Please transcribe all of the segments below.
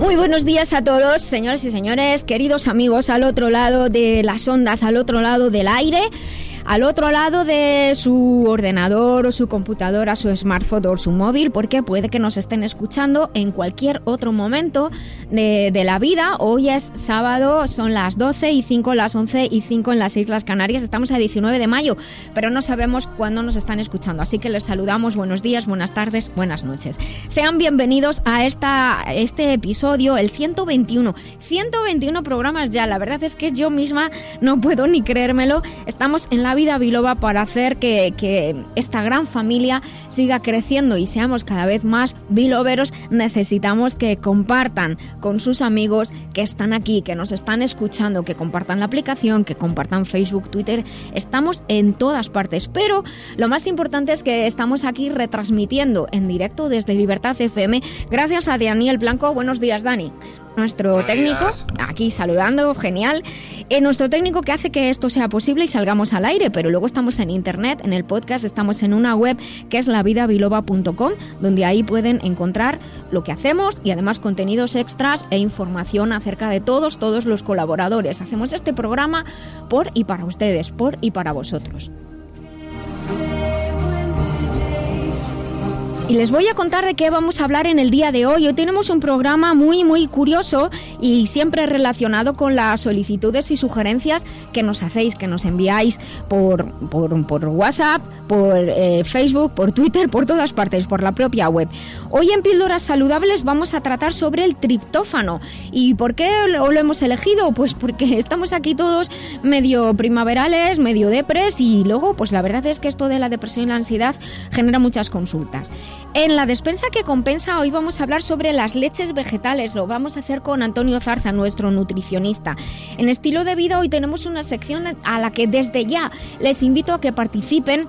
Muy buenos días a todos, señores y señores, queridos amigos al otro lado de las ondas, al otro lado del aire al otro lado de su ordenador o su computadora, su smartphone o su móvil, porque puede que nos estén escuchando en cualquier otro momento de, la vida. Hoy es sábado, son las 12 y 5, las 11 y 5 en las Islas Canarias. Estamos a 19 de mayo, pero no sabemos cuándo nos están escuchando. Así que les saludamos. Buenos días, buenas tardes, buenas noches. Sean bienvenidos a esta, este episodio, el 121. 121 programas ya. La verdad es que yo misma no puedo ni creérmelo. Estamos en la vida biloba para hacer que, esta gran familia siga creciendo y seamos cada vez más biloveros, necesitamos que compartan con sus amigos que están aquí, que nos están escuchando, que compartan la aplicación, que compartan Facebook, Twitter. Estamos en todas partes, pero lo más importante es que estamos aquí retransmitiendo en directo desde Libertad FM gracias a Daniel Blanco. Buenos días, Dani nuestro técnico, aquí saludando, genial. Eh, nuestro técnico que hace que esto sea posible y salgamos al aire, pero luego estamos en internet, en el podcast, estamos en una web que es lavidabiloba.com, donde ahí pueden encontrar lo que hacemos y además contenidos extras e información acerca de todos, todos los colaboradores. Hacemos este programa por y para ustedes, por y para vosotros. Y les voy a contar de qué vamos a hablar en el día de hoy. Hoy tenemos un programa muy, muy curioso y siempre relacionado con las solicitudes y sugerencias que nos hacéis, que nos enviáis por, por, WhatsApp, por eh, Facebook, por Twitter, por todas partes, por la propia web. Hoy en Píldoras Saludables vamos a tratar sobre el triptófano. ¿Y por qué lo, lo hemos elegido? Pues porque estamos aquí todos medio primaverales, medio depres y luego, pues la verdad es que esto de la depresión y la ansiedad genera muchas consultas. En la despensa que compensa hoy vamos a hablar sobre las leches vegetales. Lo vamos a hacer con Antonio Zarza, nuestro nutricionista. En estilo de vida hoy tenemos una sección a la que desde ya les invito a que participen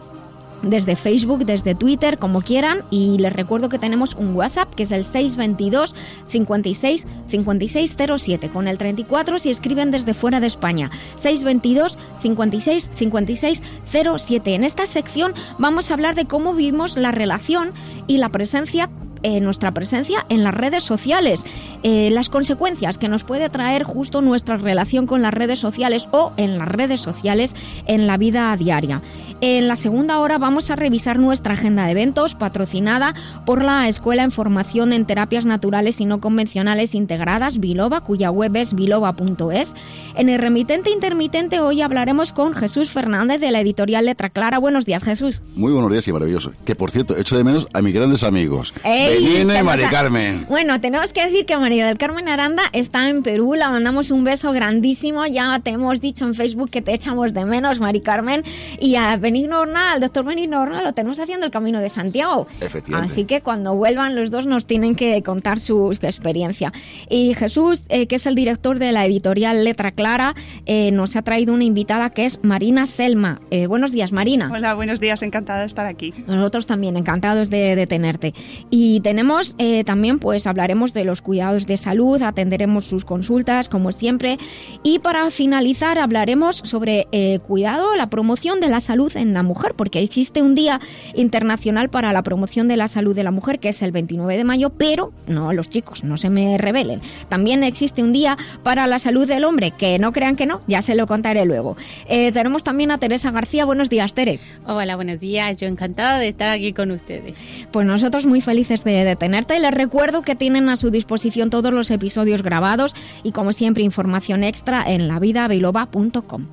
desde Facebook, desde Twitter, como quieran. Y les recuerdo que tenemos un WhatsApp que es el 622 56 5607 con el 34 si escriben desde fuera de España. 622 56 56 07. En esta sección vamos a hablar de cómo vivimos la relación y la presencia eh, nuestra presencia en las redes sociales, eh, las consecuencias que nos puede traer justo nuestra relación con las redes sociales o en las redes sociales en la vida diaria. En la segunda hora vamos a revisar nuestra agenda de eventos patrocinada por la Escuela en Formación en Terapias Naturales y No Convencionales Integradas, Biloba, cuya web es biloba.es. En el remitente intermitente hoy hablaremos con Jesús Fernández de la editorial Letra Clara. Buenos días, Jesús. Muy buenos días y maravilloso. Que por cierto, echo de menos a mis grandes amigos. Benino y Mari Carmen. Bueno, tenemos que decir que María del Carmen Aranda está en Perú. La mandamos un beso grandísimo. Ya te hemos dicho en Facebook que te echamos de menos, Mari Carmen. Y a Benigno Horna, al doctor Benigno Horna, lo tenemos haciendo el camino de Santiago. Efectivamente. Así que cuando vuelvan los dos nos tienen que contar su, experiencia. Y Jesús, eh, que es el director de la editorial Letra Clara, eh, nos ha traído una invitada que es Marina Selma. Eh, buenos días, Marina. Hola, buenos días. Encantada de estar aquí. Nosotros también, encantados de, de tenerte. Y tenemos eh, también, pues hablaremos de los cuidados de salud, atenderemos sus consultas, como siempre. Y para finalizar, hablaremos sobre el eh, cuidado, la promoción de la salud en la mujer, porque existe un Día Internacional para la Promoción de la Salud de la Mujer, que es el 29 de mayo, pero no, los chicos, no se me revelen. También existe un Día para la Salud del Hombre, que no crean que no, ya se lo contaré luego. Eh, tenemos también a Teresa García. Buenos días, Tere. Hola, buenos días. Yo encantada de estar aquí con ustedes. Pues nosotros muy felices de, de tenerte. Les recuerdo que tienen a su disposición todos los episodios grabados y como siempre información extra en lavidabiloba.com.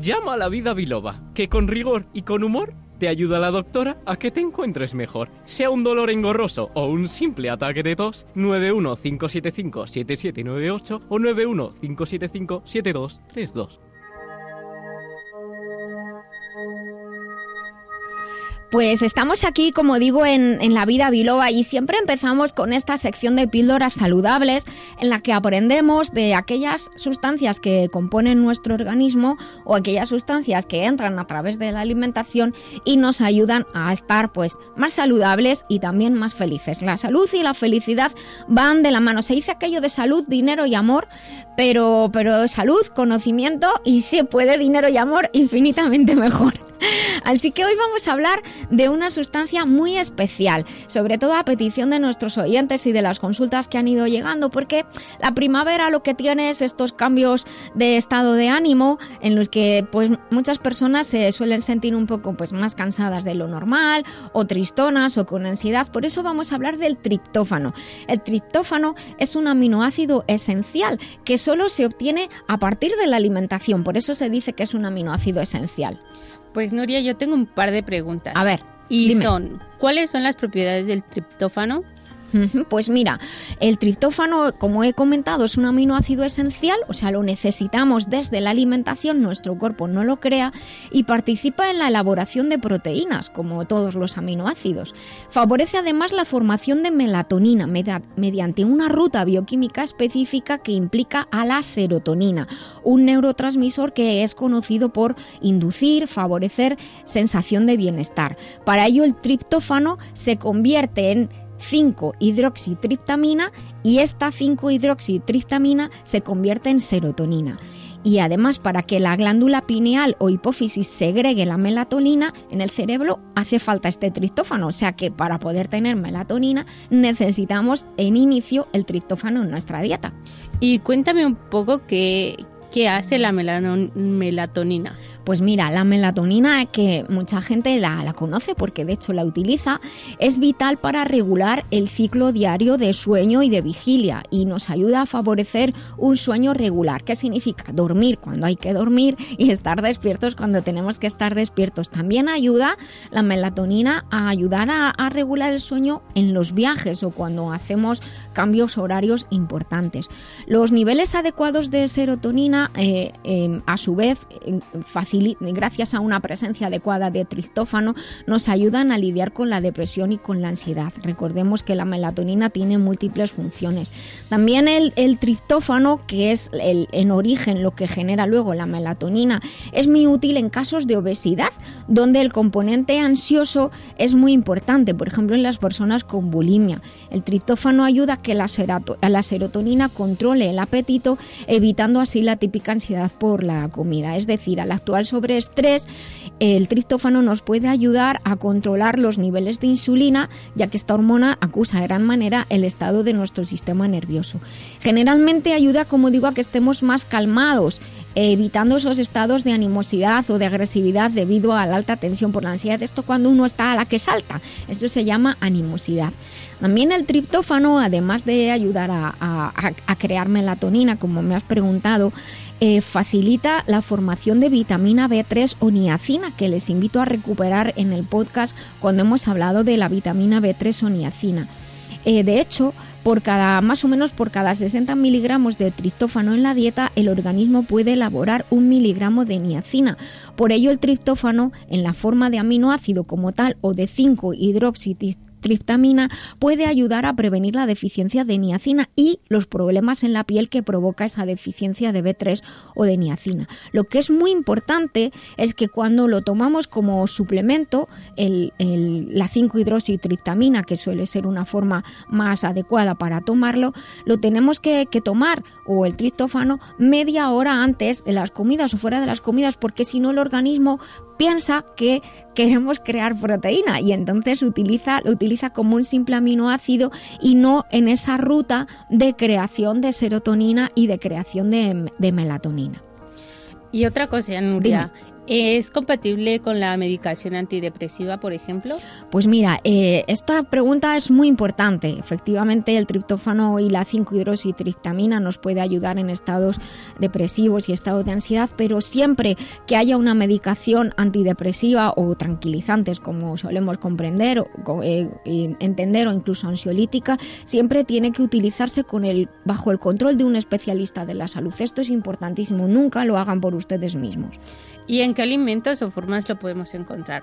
Llama a la vida biloba, que con rigor y con humor te ayuda la doctora a que te encuentres mejor. Sea un dolor engorroso o un simple ataque de tos, 915757798 o 915757232. Pues estamos aquí, como digo, en, en, la vida biloba y siempre empezamos con esta sección de píldoras saludables en la que aprendemos de aquellas sustancias que componen nuestro organismo o aquellas sustancias que entran a través de la alimentación y nos ayudan a estar pues más saludables y también más felices. La salud y la felicidad van de la mano. Se dice aquello de salud, dinero y amor, pero, pero salud, conocimiento y se puede dinero y amor infinitamente mejor. Así que hoy vamos a hablar de una sustancia muy especial, sobre todo a petición de nuestros oyentes y de las consultas que han ido llegando, porque la primavera lo que tiene es estos cambios de estado de ánimo en los que pues muchas personas se suelen sentir un poco pues más cansadas de lo normal o tristonas o con ansiedad. Por eso vamos a hablar del triptófano. El triptófano es un aminoácido esencial que solo se obtiene a partir de la alimentación, por eso se dice que es un aminoácido esencial. Pues Nuria, yo tengo un par de preguntas. A ver. Y son, ¿cuáles son las propiedades del triptófano? Pues mira, el triptófano, como he comentado, es un aminoácido esencial, o sea, lo necesitamos desde la alimentación, nuestro cuerpo no lo crea y participa en la elaboración de proteínas, como todos los aminoácidos. Favorece además la formación de melatonina mediante una ruta bioquímica específica que implica a la serotonina, un neurotransmisor que es conocido por inducir, favorecer sensación de bienestar. Para ello el triptófano se convierte en 5-hidroxitriptamina y esta 5-hidroxitriptamina se convierte en serotonina. Y además, para que la glándula pineal o hipófisis segregue la melatonina en el cerebro, hace falta este triptófano. O sea que para poder tener melatonina necesitamos en inicio el triptófano en nuestra dieta. Y cuéntame un poco qué, qué hace la melatonina. Pues mira, la melatonina, que mucha gente la, conoce porque de hecho la utiliza, es vital para regular el ciclo diario de sueño y de vigilia y nos ayuda a favorecer un sueño regular. ¿Qué significa? Dormir cuando hay que dormir y estar despiertos cuando tenemos que estar despiertos. También ayuda la melatonina a ayudar a, regular el sueño en los viajes o cuando hacemos cambios horarios importantes. Los niveles adecuados de serotonina, eh, eh, a su vez, gracias a una presencia adecuada de triptófano, nos ayudan a lidiar con la depresión y con la ansiedad. Recordemos que la melatonina tiene múltiples funciones. También el, triptófano, que es el, en origen lo que genera luego la melatonina, es muy útil en casos de obesidad, donde el componente ansioso es muy importante, por ejemplo en las personas con bulimia. El triptófano ayuda a que la, la serotonina controle el apetito, evitando así la típica ansiedad por la comida. Es decir, al actual sobre estrés, el triptófano nos puede ayudar a controlar los niveles de insulina, ya que esta hormona acusa de gran manera el estado de nuestro sistema nervioso. Generalmente ayuda, como digo, a que estemos más calmados evitando esos estados de animosidad o de agresividad debido a la alta tensión por la ansiedad. Esto cuando uno está a la que salta. Esto se llama animosidad. También el triptófano, además de ayudar a crear melatonina, como me has preguntado, eh, facilita la formación de vitamina B3 o niacina, que les invito a recuperar en el podcast cuando hemos hablado de la vitamina B3 o niacina. Eh, de hecho, por cada, más o menos por cada 60 miligramos de triptófano en la dieta, el organismo puede elaborar un miligramo de niacina. Por ello, el triptófano, en la forma de aminoácido como tal o de 5 hidroxitis triptamina puede ayudar a prevenir la deficiencia de niacina y los problemas en la piel que provoca esa deficiencia de B3 o de niacina. Lo que es muy importante es que cuando lo tomamos como suplemento, la 5-hidroxitriptamina, que suele ser una forma más adecuada para tomarlo, lo tenemos que tomar, o el triptófano, media hora antes de las comidas o fuera de las comidas, porque si no el organismo piensa que queremos crear proteína y entonces utiliza, lo utiliza como un simple aminoácido y no en esa ruta de creación de serotonina y de creación de, melatonina. Y otra cosa, Nuria, ¿Es compatible con la medicación antidepresiva, por ejemplo? Pues mira, eh, esta pregunta es muy importante. Efectivamente, el triptófano y la 5-hidroxitriptamina nos puede ayudar en estados depresivos y estados de ansiedad, pero siempre que haya una medicación antidepresiva o tranquilizantes, como solemos comprender, o, eh, entender o incluso ansiolítica, siempre tiene que utilizarse con el, bajo el control de un especialista de la salud. Esto es importantísimo. Nunca lo hagan por ustedes mismos. ¿Y en qué alimentos o formas lo podemos encontrar?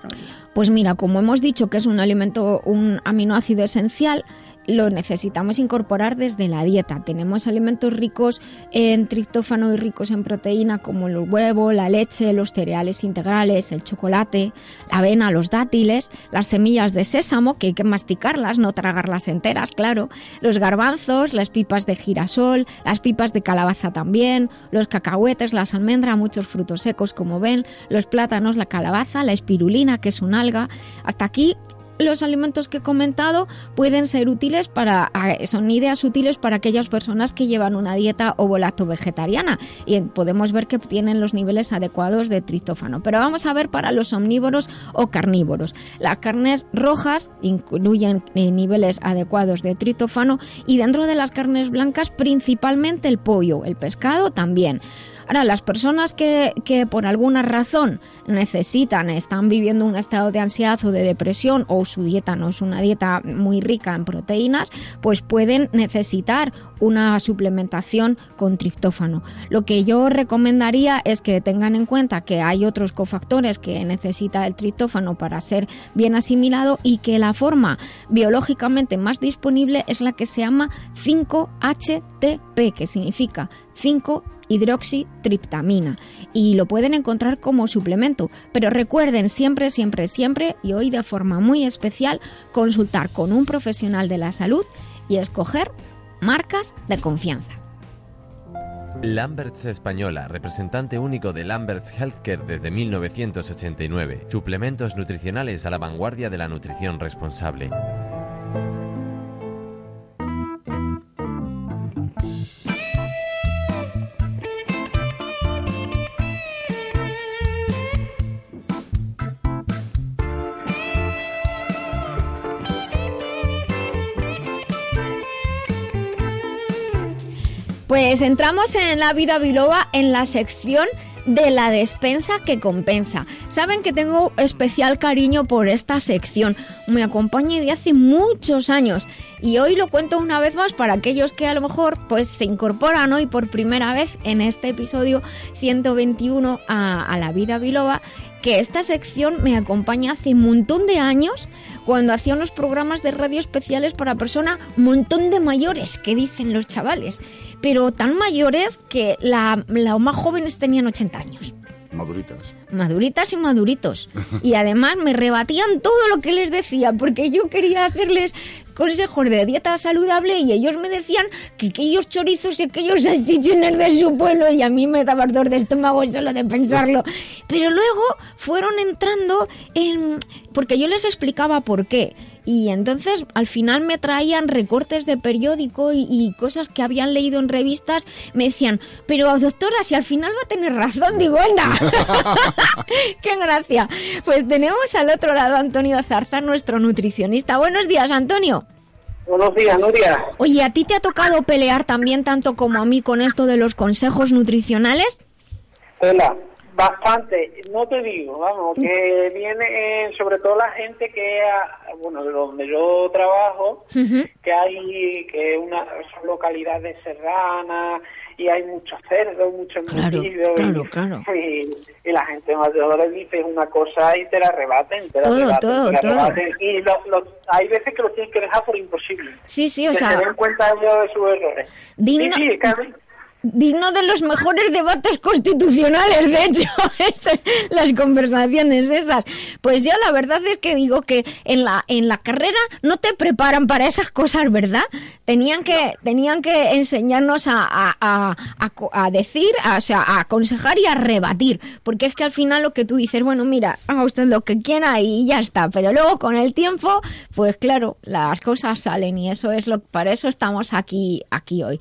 Pues mira, como hemos dicho que es un alimento, un aminoácido esencial, lo necesitamos incorporar desde la dieta. Tenemos alimentos ricos en triptófano y ricos en proteína como el huevo, la leche, los cereales integrales, el chocolate, la avena, los dátiles, las semillas de sésamo, que hay que masticarlas, no tragarlas enteras, claro, los garbanzos, las pipas de girasol, las pipas de calabaza también, los cacahuetes, las almendras, muchos frutos secos como ven, los plátanos, la calabaza, la espirulina, que es un alga. Hasta aquí los alimentos que he comentado pueden ser útiles para, son ideas útiles para aquellas personas que llevan una dieta ovo-lacto vegetariana y podemos ver que tienen los niveles adecuados de triptófano. Pero vamos a ver para los omnívoros o carnívoros. Las carnes rojas incluyen eh, niveles adecuados de triptófano y dentro de las carnes blancas principalmente el pollo, el pescado también. Ahora, las personas que, que por alguna razón necesitan, están viviendo un estado de ansiedad o de depresión o su dieta no es una dieta muy rica en proteínas, pues pueden necesitar una suplementación con triptófano. Lo que yo recomendaría es que tengan en cuenta que hay otros cofactores que necesita el triptófano para ser bien asimilado y que la forma biológicamente más disponible es la que se llama 5-HTP, que significa 5 hidroxitriptamina y lo pueden encontrar como suplemento. Pero recuerden siempre, siempre, siempre y hoy de forma muy especial consultar con un profesional de la salud y escoger marcas de confianza. Lamberts Española, representante único de Lamberts Healthcare desde 1989. Suplementos nutricionales a la vanguardia de la nutrición responsable. Pues entramos en la vida biloba en la sección de la despensa que compensa. Saben que tengo especial cariño por esta sección. Me acompaña de hace muchos años y hoy lo cuento una vez más para aquellos que a lo mejor pues se incorporan hoy por primera vez en este episodio 121 a, a la vida biloba que esta sección me acompaña hace un montón de años cuando hacía unos programas de radio especiales para personas montón de mayores, que dicen los chavales, pero tan mayores que la, la más jóvenes tenían 80 años. Maduritas. Maduritas y maduritos. Y además me rebatían todo lo que les decía, porque yo quería hacerles consejos de dieta saludable y ellos me decían que aquellos chorizos y aquellos salchichones de su pueblo y a mí me daba ardor de estómago solo de pensarlo. Pero luego fueron entrando en... porque yo les explicaba por qué. Y entonces al final me traían recortes de periódico y, cosas que habían leído en revistas. Me decían, pero doctora, si al final va a tener razón, digo, anda. ¡Qué gracia! Pues tenemos al otro lado a Antonio Zarza, nuestro nutricionista. Buenos días, Antonio. Buenos días, Nuria. Oye, ¿a ti te ha tocado pelear también tanto como a mí con esto de los consejos nutricionales? Hola, bastante. No te digo, vamos, que viene eh, sobre todo la gente que, bueno, de donde yo trabajo, que hay que una son localidades serranas y hay mucho cerdo, mucho embutido. Claro, claro, y, la gente mayor dice una cosa y te la rebaten, te la todo, rebaten, todo, te la todo. rebaten. Y lo, hay veces que lo tienes que dejar por imposible. Sí, sí, o que sea... se den cuenta ellos de sus errores. Digno... Sí, digno de los mejores debates constitucionales, de hecho, las conversaciones esas. Pues yo la verdad es que digo que en la en carrera no te preparan para esas cosas, ¿verdad? Tenían que tenían que enseñarnos a, a, a, decir, o sea, a aconsejar y a rebatir, porque es que al final lo que tú dices, bueno, mira, haga usted lo que quiera y ya está, pero luego con el tiempo, pues claro, las cosas salen y eso es lo para eso estamos aquí aquí hoy.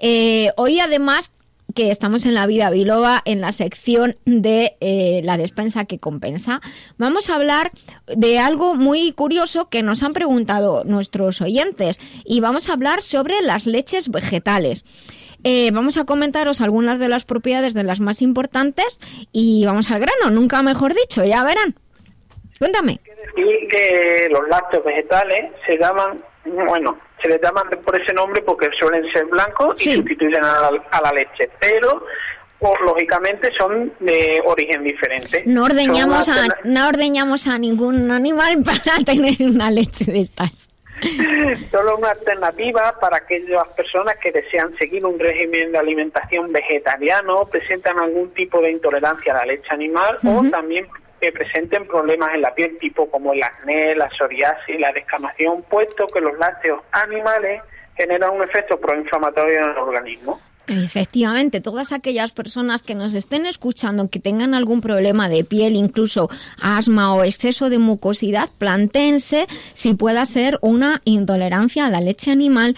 Eh, hoy además además que estamos en la vida biloba en la sección de eh, la despensa que compensa. Vamos a hablar de algo muy curioso que nos han preguntado nuestros oyentes y vamos a hablar sobre las leches vegetales. Eh, vamos a comentaros algunas de las propiedades de las más importantes y vamos al grano, nunca mejor dicho, ya verán. Cuéntame. Y que los lácteos vegetales se llaman, bueno, se les llaman por ese nombre porque suelen ser blancos y sustituyen a la, leche. Pero o, lógicamente son de origen diferente. No ordeñamos, a, no ordeñamos a ningún animal para tener una leche de estas. Solo una alternativa para aquellas personas que desean seguir un régimen de alimentación vegetariano, presentan algún tipo de intolerancia a la leche animal o también que presenten problemas en la piel tipo como el acné, la psoriasis, la descamación, puesto que los lácteos animales generan un efecto proinflamatorio en el organismo. Efectivamente, todas aquellas personas que nos estén escuchando que tengan algún problema de piel, incluso asma o exceso de mucosidad, plantense si pueda ser una intolerancia a la leche animal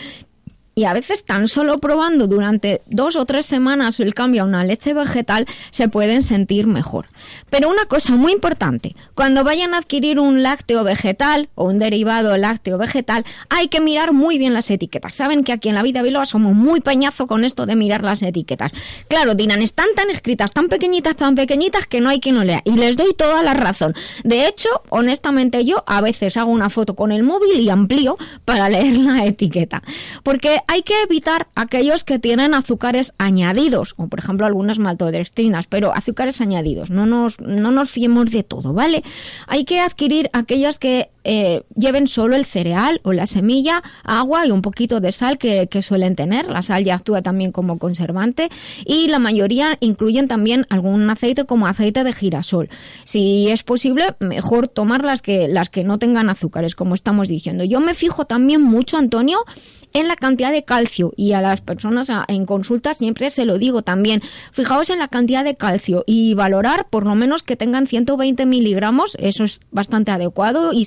y a veces tan solo probando durante dos o tres semanas el cambio a una leche vegetal se pueden sentir mejor. Pero una cosa muy importante, cuando vayan a adquirir un lácteo vegetal o un derivado lácteo vegetal, hay que mirar muy bien las etiquetas. Saben que aquí en la vida Biloba somos muy peñazo con esto de mirar las etiquetas. Claro, dirán, están tan escritas, tan pequeñitas, tan pequeñitas que no hay quien lo lea. Y les doy toda la razón. De hecho, honestamente yo a veces hago una foto con el móvil y amplío para leer la etiqueta. Porque hay que evitar aquellos que tienen azúcares añadidos, o por ejemplo algunas maltodextrinas, pero azúcares añadidos. No nos, no nos fiemos de todo, ¿vale? Hay que adquirir aquellos que eh, lleven solo el cereal o la semilla, agua y un poquito de sal que, suelen tener. La sal ya actúa también como conservante y la mayoría incluyen también algún aceite como aceite de girasol. Si es posible, mejor tomar las que, las que no tengan azúcares, como estamos diciendo. Yo me fijo también mucho, Antonio, en la cantidad de calcio y a las personas en consulta siempre se lo digo también. Fijaos en la cantidad de calcio y valorar por lo menos que tengan 120 miligramos, eso es bastante adecuado y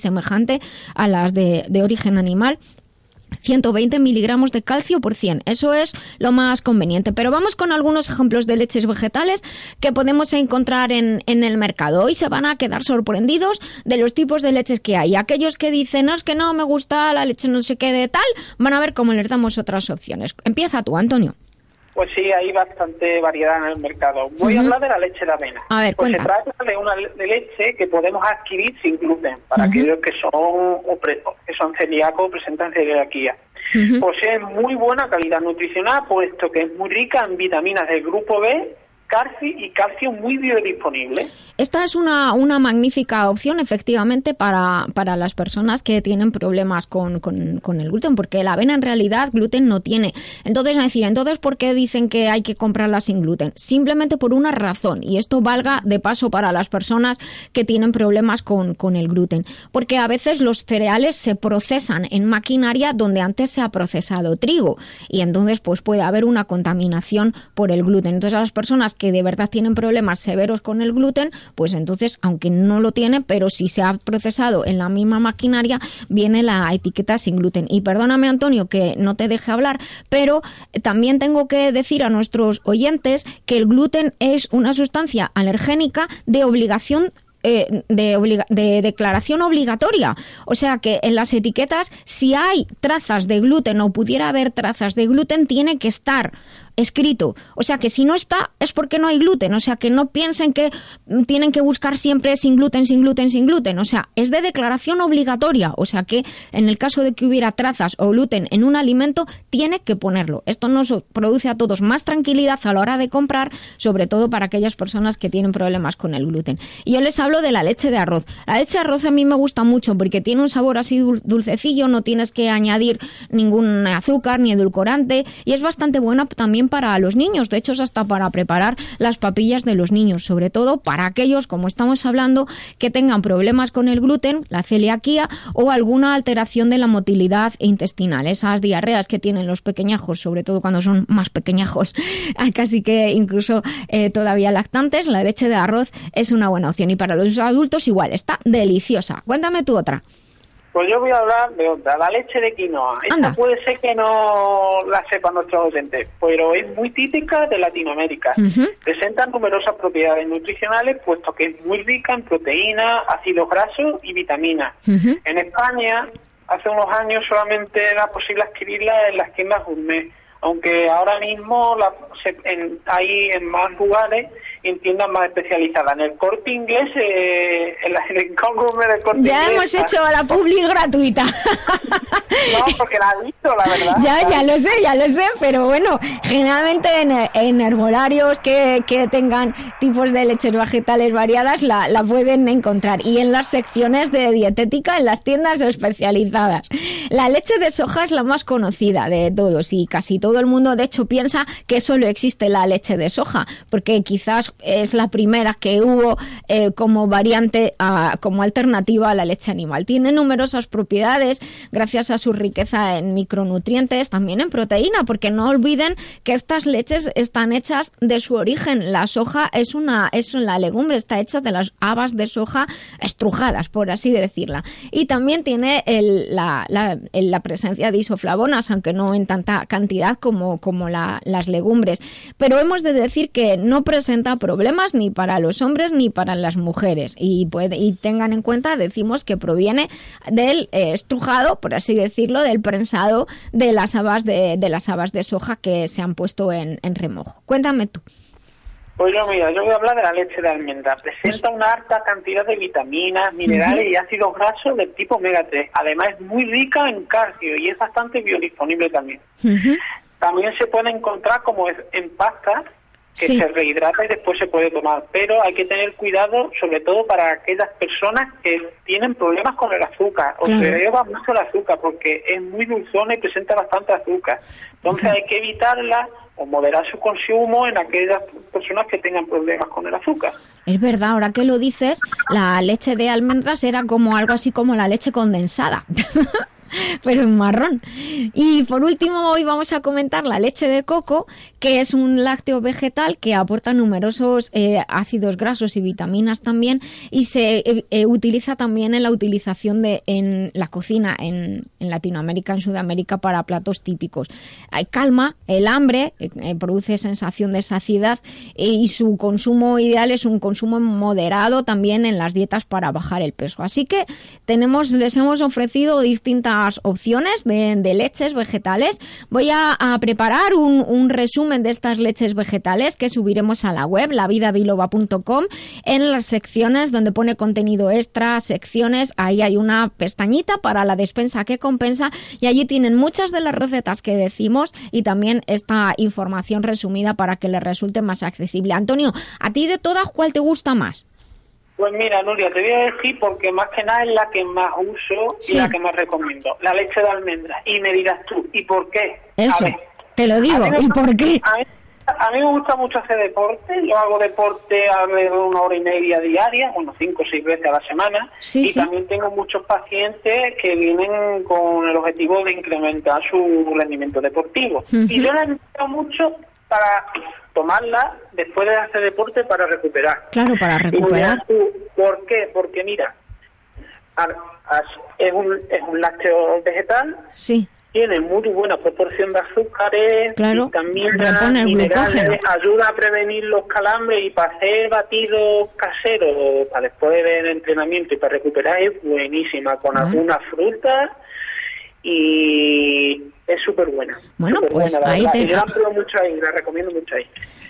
a las de, origen animal 120 miligramos de calcio por 100. Eso es lo más conveniente. Pero vamos con algunos ejemplos de leches vegetales que podemos encontrar en, el mercado. Hoy se van a quedar sorprendidos de los tipos de leches que hay. Aquellos que dicen, no, es que no me gusta la leche no sé qué de tal, van a ver cómo les damos otras opciones. Empieza tú, Antonio. Pues sí, hay bastante variedad en el mercado. Voy a hablar de la leche de avena. A ver, pues se trata de una leche que podemos adquirir sin gluten para aquellos que son que son celíacos o presentan celiaquía. Posee muy buena calidad nutricional, puesto que es muy rica en vitaminas del grupo B calcio y calcio muy biodisponible. Esta es una, una magnífica opción, efectivamente, para, para las personas que tienen problemas con, con, el gluten, porque la avena en realidad gluten no tiene. Entonces, es decir, entonces, ¿por qué dicen que hay que comprarla sin gluten? Simplemente por una razón, y esto valga de paso para las personas que tienen problemas con, con el gluten, porque a veces los cereales se procesan en maquinaria donde antes se ha procesado trigo, y entonces pues puede haber una contaminación por el gluten. Entonces, a las personas que de verdad tienen problemas severos con el gluten, pues entonces, aunque no lo tiene, pero si se ha procesado en la misma maquinaria, viene la etiqueta sin gluten. Y perdóname, Antonio, que no te deje hablar, pero también tengo que decir a nuestros oyentes que el gluten es una sustancia alergénica de obligación eh, de, de, declaración obligatoria. O sea que en las etiquetas, si hay trazas de gluten o pudiera haber trazas de gluten, tiene que estar escrito. O sea que si no está es porque no hay gluten. O sea que no piensen que tienen que buscar siempre sin gluten, sin gluten, sin gluten. O sea, es de declaración obligatoria. O sea que en el caso de que hubiera trazas o gluten en un alimento, tiene que ponerlo. Esto nos produce a todos más tranquilidad a la hora de comprar, sobre todo para aquellas personas que tienen problemas con el gluten. Y yo les hablo de la leche de arroz. La leche de arroz a mí me gusta mucho porque tiene un sabor así dulcecillo, no tienes que añadir ningún azúcar ni edulcorante y es bastante buena también para los niños, de hecho es hasta para preparar las papillas de los niños, sobre todo para aquellos, como estamos hablando, que tengan problemas con el gluten, la celiaquía o alguna alteración de la motilidad intestinal, esas diarreas que tienen los pequeñajos, sobre todo cuando son más pequeñajos, casi que incluso eh, todavía lactantes, la leche de arroz es una buena opción y para los adultos igual, está deliciosa. Cuéntame tú otra. Pues yo voy a hablar de otra, la leche de quinoa. Esta puede ser que no la sepan nuestros oyentes, pero es muy típica de Latinoamérica. Presenta numerosas propiedades nutricionales, puesto que es muy rica en proteínas, ácidos grasos y vitaminas. En España, hace unos años solamente era posible adquirirla en las tiendas gourmet, aunque ahora mismo la, hay en más lugares en tiendas más especializadas. En el corte inglés, eh, en, la, en el corte Ya hemos hecho la publi gratuita. no, porque la he visto, la verdad. Ya, ya lo sé, ya lo sé, pero bueno, generalmente en, en herbolarios que, que, tengan tipos de leches vegetales variadas la, la pueden encontrar. Y en las secciones de dietética en las tiendas especializadas. La leche de soja es la más conocida de todos y casi todo el mundo, de hecho, piensa que solo existe la leche de soja, porque quizás es la primera que hubo eh, como variante, como alternativa a la leche animal. Tiene numerosas propiedades gracias a su riqueza en micronutrientes, también en proteína, porque no olviden que estas leches están hechas de su origen. La soja es una, es la legumbre, está hecha de las habas de soja estrujadas, por así decirla. Y también tiene la, la, presencia de isoflavonas, aunque no en tanta cantidad como, como las legumbres. Pero hemos de decir que no presenta problemas ni para los hombres ni para las mujeres. Y, puede, y tengan en cuenta, decimos que proviene del eh, estrujado, por así decirlo, del prensado de las habas de, de las habas de soja que se han puesto en, en remojo. Cuéntame tú. Pues yo, mira, yo voy a hablar de la leche de almendra. Presenta una alta cantidad de vitaminas, minerales y ácidos grasos del tipo omega 3. Además es muy rica en calcio y es bastante biodisponible también. También se puede encontrar como en pasta, que se rehidrata y después se puede tomar. Pero hay que tener cuidado, sobre todo para aquellas personas que tienen problemas con el azúcar o se eleva mucho el azúcar porque es muy dulzona y presenta bastante azúcar. Entonces hay que evitarla o moderar su consumo en aquellas personas que tengan problemas con el azúcar. Es verdad, ahora que lo dices, la leche de almendras era como algo así como la leche condensada. pero en marrón. Y por último, hoy vamos a comentar la leche de coco, que es un lácteo vegetal que aporta numerosos eh, ácidos grasos y vitaminas también, y se eh, eh, utiliza también en la utilización de en la cocina en, en Latinoamérica, en Sudamérica, para platos típicos. calma el hambre, produce sensación de saciedad y su consumo ideal es un consumo moderado también en las dietas para bajar el peso. Así que tenemos, les hemos ofrecido distintas opciones de, leches vegetales. Voy a, preparar un, resumen de estas leches vegetales que subiremos a la web, lavidabiloba.com, en las secciones donde pone contenido extra, secciones, ahí hay una pestañita para la despensa que compensa y allí tienen muchas de las recetas que decimos y también esta información resumida para que les resulte más accesible. Antonio, ¿a ti de todas cuál te gusta más? Pues mira, Nuria, te voy a decir porque más que nada es la que más uso y la que más recomiendo. La leche de almendra. Y me dirás tú, ¿y por qué? Eso, te lo digo, ¿y por qué? A mí, me gusta mucho hacer deporte. Yo hago deporte alrededor de una hora y media diaria, bueno, cinco o seis veces a la semana. y también tengo muchos pacientes que vienen con el objetivo de incrementar su rendimiento deportivo. Y yo la necesito mucho para tomarla después de hacer deporte para recuperar. Claro, para recuperar. ¿Por qué? Porque mira, es un, es un lácteo vegetal. Sí. Tiene muy buena proporción de azúcares claro, también minerales, ayuda a prevenir los calambres y para hacer batidos caseros para después del entrenamiento y para recuperar es buenísima con algunas frutas y es súper buena. Bueno, pues ahí te... Yo la mucho ahí, la recomiendo mucho ahí.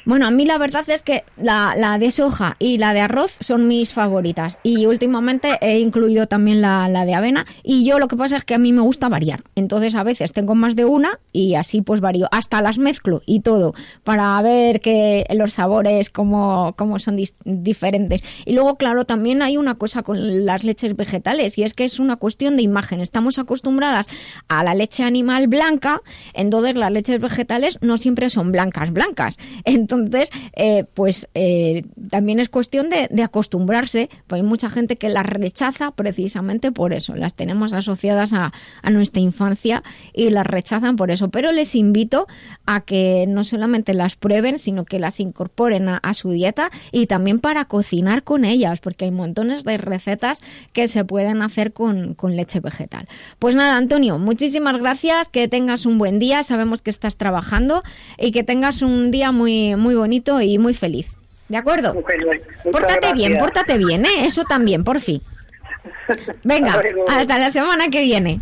Bueno, a mí la verdad es que la, la, de soja y la de arroz son mis favoritas. Y últimamente he incluido también la, la, de avena. Y yo lo que pasa es que a mí me gusta variar. Entonces a veces tengo más de una y así pues varío. Hasta las mezclo y todo para ver que los sabores como, como son diferentes. Y luego, claro, también hay una cosa con las leches vegetales y es que es una cuestión de imagen. Estamos acostumbradas a la leche animal blanca, entonces las leches vegetales no siempre son blancas, blancas. Entonces, eh, pues eh, también es cuestión de, acostumbrarse, porque hay mucha gente que las rechaza precisamente por eso, las tenemos asociadas a, nuestra infancia y las rechazan por eso. Pero les invito a que no solamente las prueben, sino que las incorporen a, su dieta y también para cocinar con ellas, porque hay montones de recetas que se pueden hacer con, con leche vegetal. Pues nada, Antonio, muchísimas gracias, que tengas un buen día, sabemos que estás trabajando y que tengas un día muy muy bonito y muy feliz. ¿De acuerdo? pórtate bien, pórtate bien, ¿eh? Eso también, por fin. Venga, hasta la semana que viene.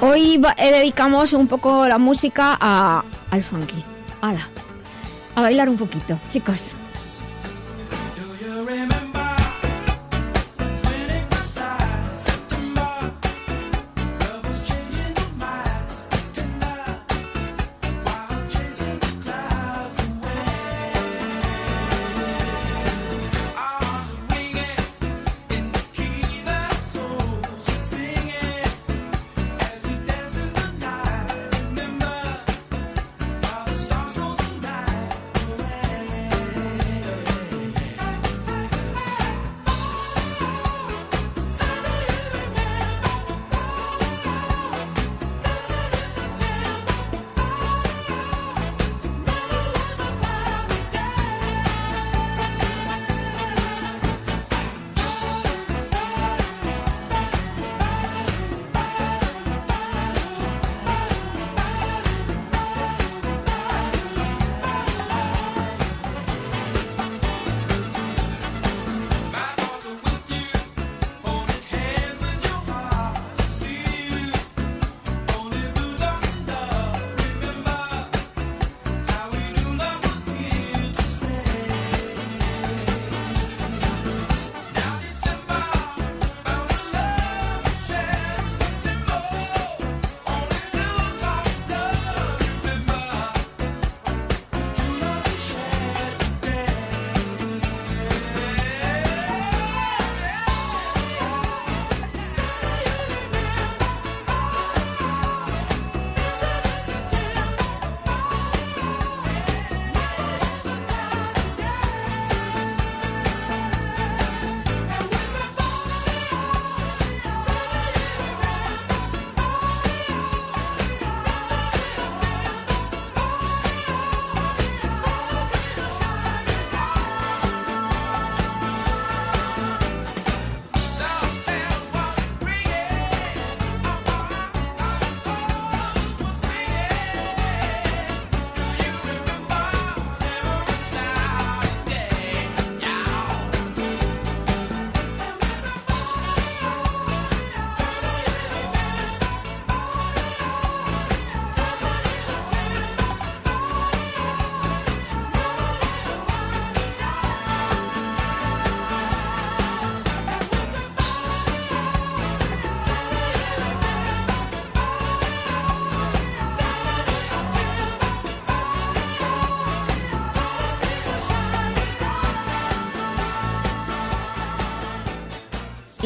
Hoy eh, dedicamos un poco la música a, al funky. ¡Hala! A bailar un poquito, chicos.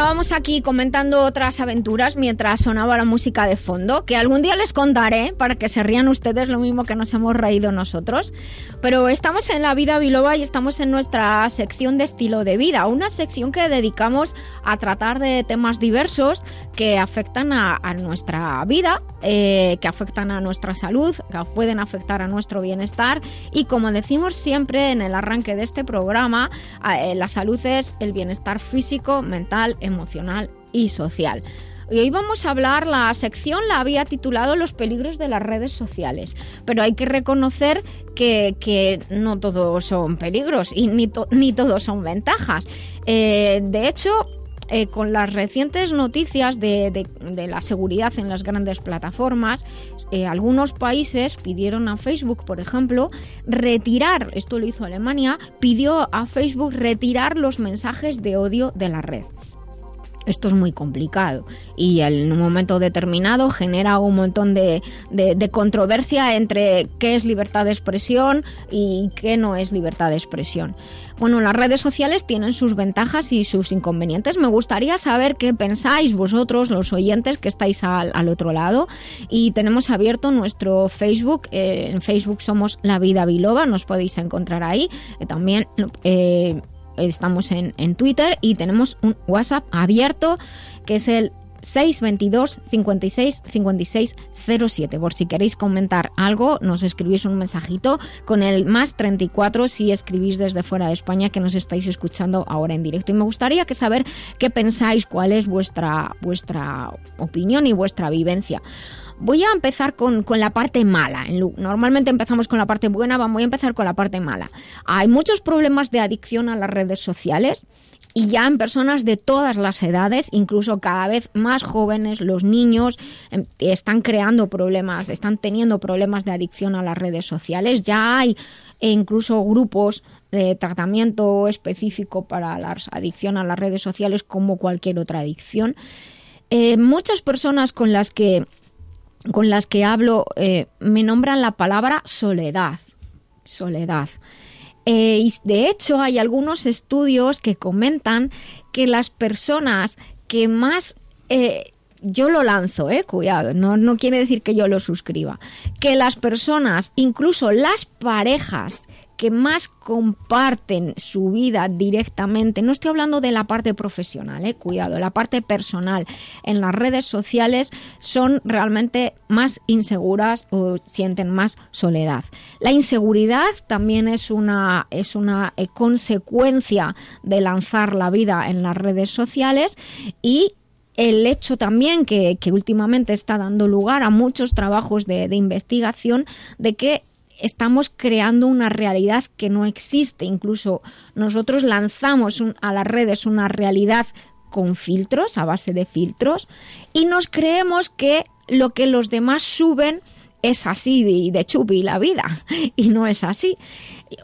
Estábamos aquí comentando otras aventuras mientras sonaba la música de fondo, que algún día les contaré para que se rían ustedes lo mismo que nos hemos reído nosotros. Pero estamos en la vida biloba y estamos en nuestra sección de estilo de vida, una sección que dedicamos a tratar de temas diversos que afectan a, nuestra vida, eh, que afectan a nuestra salud, que pueden afectar a nuestro bienestar y como decimos siempre en el arranque de este programa, eh, la salud es el bienestar físico, mental, emocional y social. Y hoy vamos a hablar, la sección la había titulado Los peligros de las redes sociales, pero hay que reconocer que, no todos son peligros y ni, ni todos son ventajas. Eh, de hecho, eh, con las recientes noticias de, la seguridad en las grandes plataformas, eh, algunos países pidieron a Facebook, por ejemplo, retirar, esto lo hizo Alemania, pidió a Facebook retirar los mensajes de odio de la red esto es muy complicado y en un momento determinado genera un montón de, controversia entre qué es libertad de expresión y qué no es libertad de expresión. Bueno, las redes sociales tienen sus ventajas y sus inconvenientes. Me gustaría saber qué pensáis vosotros, los oyentes que estáis al, otro lado. Y tenemos abierto nuestro Facebook. Eh, en Facebook somos La Vida Biloba, nos podéis encontrar ahí. Eh, también eh, estamos en, en Twitter y tenemos un WhatsApp abierto que es el 622 56 56 07. Por si queréis comentar algo, nos escribís un mensajito con el más 34 si escribís desde fuera de España que nos estáis escuchando ahora en directo. Y me gustaría que saber qué pensáis, cuál es vuestra, vuestra opinión y vuestra vivencia. Voy a empezar con, la parte mala. Normalmente empezamos con la parte buena, voy a empezar con la parte mala. Hay muchos problemas de adicción a las redes sociales y ya en personas de todas las edades, incluso cada vez más jóvenes, los niños em, están creando problemas, están teniendo problemas de adicción a las redes sociales. Ya hay incluso grupos de tratamiento específico para la adicción a las redes sociales como cualquier otra adicción. Eh, muchas personas con las que con las que hablo eh, me nombran la palabra soledad. Soledad. Eh, y de hecho hay algunos estudios que comentan que las personas que más... Eh, yo lo lanzo, cuidado, no, no quiere decir que yo lo suscriba. Que las personas, incluso las parejas que más comparten su vida directamente, no estoy hablando de la parte profesional, eh, cuidado, la parte personal en las redes sociales son realmente más inseguras o sienten más soledad. La inseguridad también es una, es una eh, consecuencia de lanzar la vida en las redes sociales y el hecho también que, últimamente está dando lugar a muchos trabajos de investigación de que estamos creando una realidad que no existe. Incluso nosotros lanzamos a las redes una realidad con filtros, a base de filtros, y nos creemos que lo que los demás suben es así de, de chupi la vida, y no es así.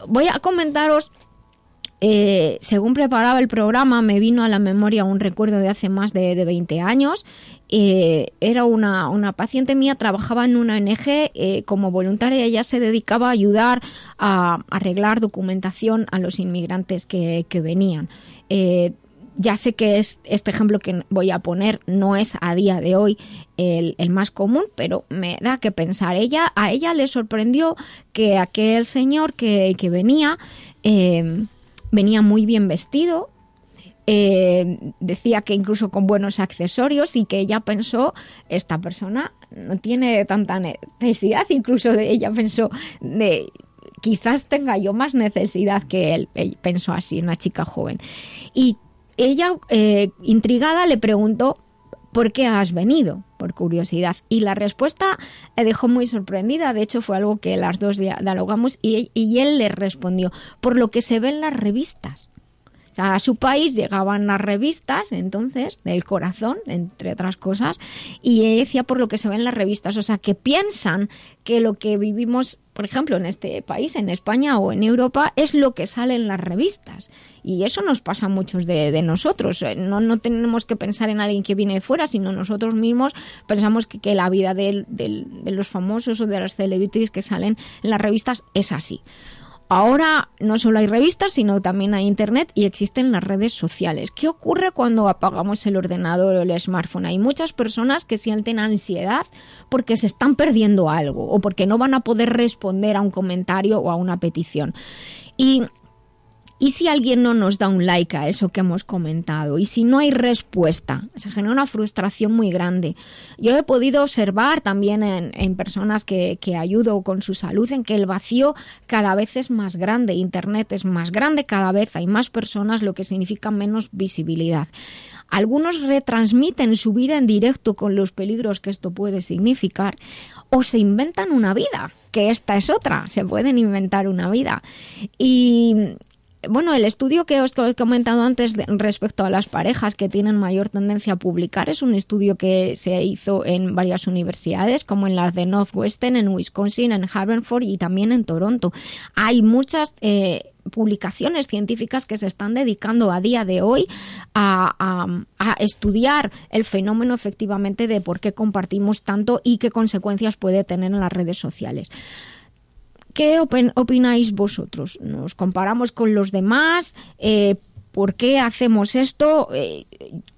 Voy a comentaros eh, según preparaba el programa, me vino a la memoria un recuerdo de hace más de, de 20 años eh, era una, una, paciente mía, trabajaba en una ONG eh, como voluntaria, ella se dedicaba a ayudar a, arreglar documentación a los inmigrantes que, venían. Eh, ya sé que es, este ejemplo que voy a poner no es a día de hoy el, más común, pero me da que pensar. Ella, a ella le sorprendió que aquel señor que, que venía venía muy bien vestido, eh, decía que incluso con buenos accesorios y que ella pensó, esta persona no tiene tanta necesidad, incluso de ella pensó de quizás tenga yo más necesidad que él, pensó así, una chica joven. Y ella, eh, intrigada, le preguntó, ¿por qué has venido? Por curiosidad. Y la respuesta le dejó muy sorprendida. De hecho, fue algo que las dos dialogamos y, y él le respondió, por lo que se ve en las revistas a su país llegaban las revistas, entonces, del corazón, entre otras cosas, y decía por lo que se ve en las revistas, o sea, que piensan que lo que vivimos, por ejemplo, en este país, en España o en Europa, es lo que sale en las revistas. Y eso nos pasa a muchos de, nosotros. No, no, tenemos que pensar en alguien que viene de fuera, sino nosotros mismos pensamos que, la vida de, de los famosos o de las celebrities que salen en las revistas es así. Ahora no solo hay revistas, sino también hay internet y existen las redes sociales. ¿Qué ocurre cuando apagamos el ordenador o el smartphone? Hay muchas personas que sienten ansiedad porque se están perdiendo algo o porque no van a poder responder a un comentario o a una petición. Y ¿Y si alguien no nos da un like a eso que hemos comentado? ¿Y si no hay respuesta? Se genera una frustración muy grande. Yo he podido observar también en, personas que, que, ayudo con su salud en que el vacío cada vez es más grande. Internet es más grande cada vez, hay más personas, lo que significa menos visibilidad. Algunos retransmiten su vida en directo con los peligros que esto puede significar o se inventan una vida que esta es otra, se pueden inventar una vida. Y, bueno, el estudio que os he comentado antes respecto a las parejas que tienen mayor tendencia a publicar es un estudio que se hizo en varias universidades, como en las de Northwestern, en Wisconsin, en Haverford y también en Toronto. Hay muchas eh, publicaciones científicas que se están dedicando a día de hoy a, a, estudiar el fenómeno efectivamente de por qué compartimos tanto y qué consecuencias puede tener en las redes sociales. ¿Qué opináis vosotros? ¿Nos comparamos con los demás? Eh, ¿Por qué hacemos esto? Eh,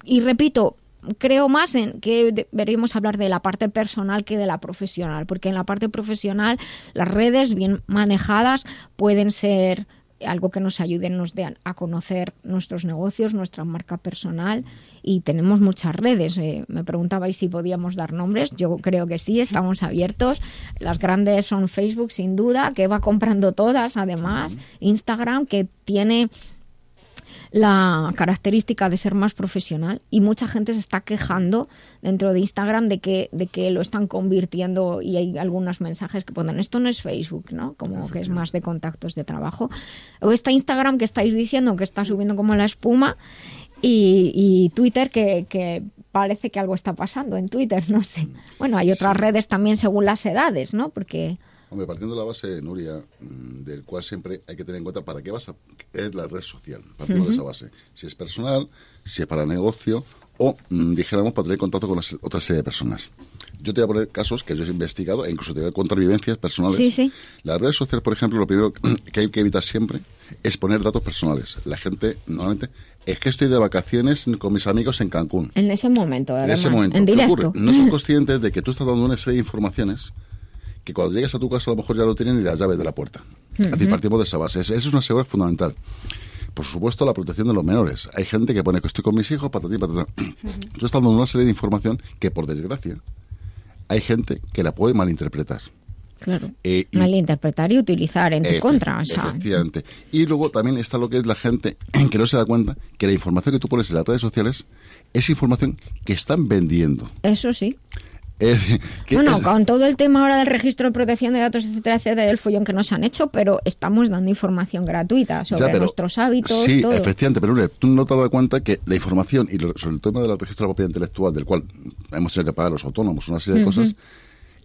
y repito, creo más en que deberíamos hablar de la parte personal que de la profesional, porque en la parte profesional las redes bien manejadas pueden ser algo que nos ayude nos a conocer nuestros negocios, nuestra marca personal y tenemos muchas redes. Eh, me preguntabais si podíamos dar nombres. Yo creo que sí, estamos abiertos. Las grandes son Facebook, sin duda, que va comprando todas, además. Instagram, que tiene la característica de ser más profesional y mucha gente se está quejando dentro de Instagram de que, de que lo están convirtiendo y hay algunos mensajes que ponen esto no es Facebook, ¿no? Como que es más de contactos de trabajo. O está Instagram que estáis diciendo que está subiendo como la espuma y, y Twitter que, que parece que algo está pasando en Twitter, no sé. Bueno, hay otras redes también según las edades, ¿no? Porque Hombre, partiendo de la base, Nuria, mm, del cual siempre hay que tener en cuenta para qué vas a es la red social, partiendo de esa base. Si es personal, si es para negocio o, mm, dijéramos, para tener contacto con las, otra serie de personas. Yo te voy a poner casos que yo he investigado e incluso te voy a contar vivencias personales. Sí, sí. La red social, por ejemplo, lo primero que hay que evitar siempre es poner datos personales. La gente, normalmente, es que estoy de vacaciones con mis amigos en Cancún. En ese momento, además, En ese momento. En directo. No son conscientes de que tú estás dando una serie de informaciones que cuando llegues a tu casa a lo mejor ya lo tienen ni las llaves de la puerta. Así partimos de esa base. Esa es una seguridad fundamental. Por supuesto, la protección de los menores. Hay gente que pone que estoy con mis hijos, patatín, patatán. Tú estás dando una serie de información que, por desgracia, hay gente que la puede malinterpretar. Claro. Eh, malinterpretar y utilizar en tu contra. Efectivamente. Y luego también está lo que es la gente que no se da cuenta que la información que tú pones en las redes sociales es información que están vendiendo. Eso sí bueno, con todo el tema ahora del registro de protección de datos, etcétera, etcétera, del follón que nos han hecho, pero estamos dando información gratuita sobre nuestros hábitos. Sí, efectivamente, pero tú no te has dado cuenta que la información y sobre el tema del registro de la propiedad intelectual, del cual hemos tenido que pagar los autónomos una serie de cosas,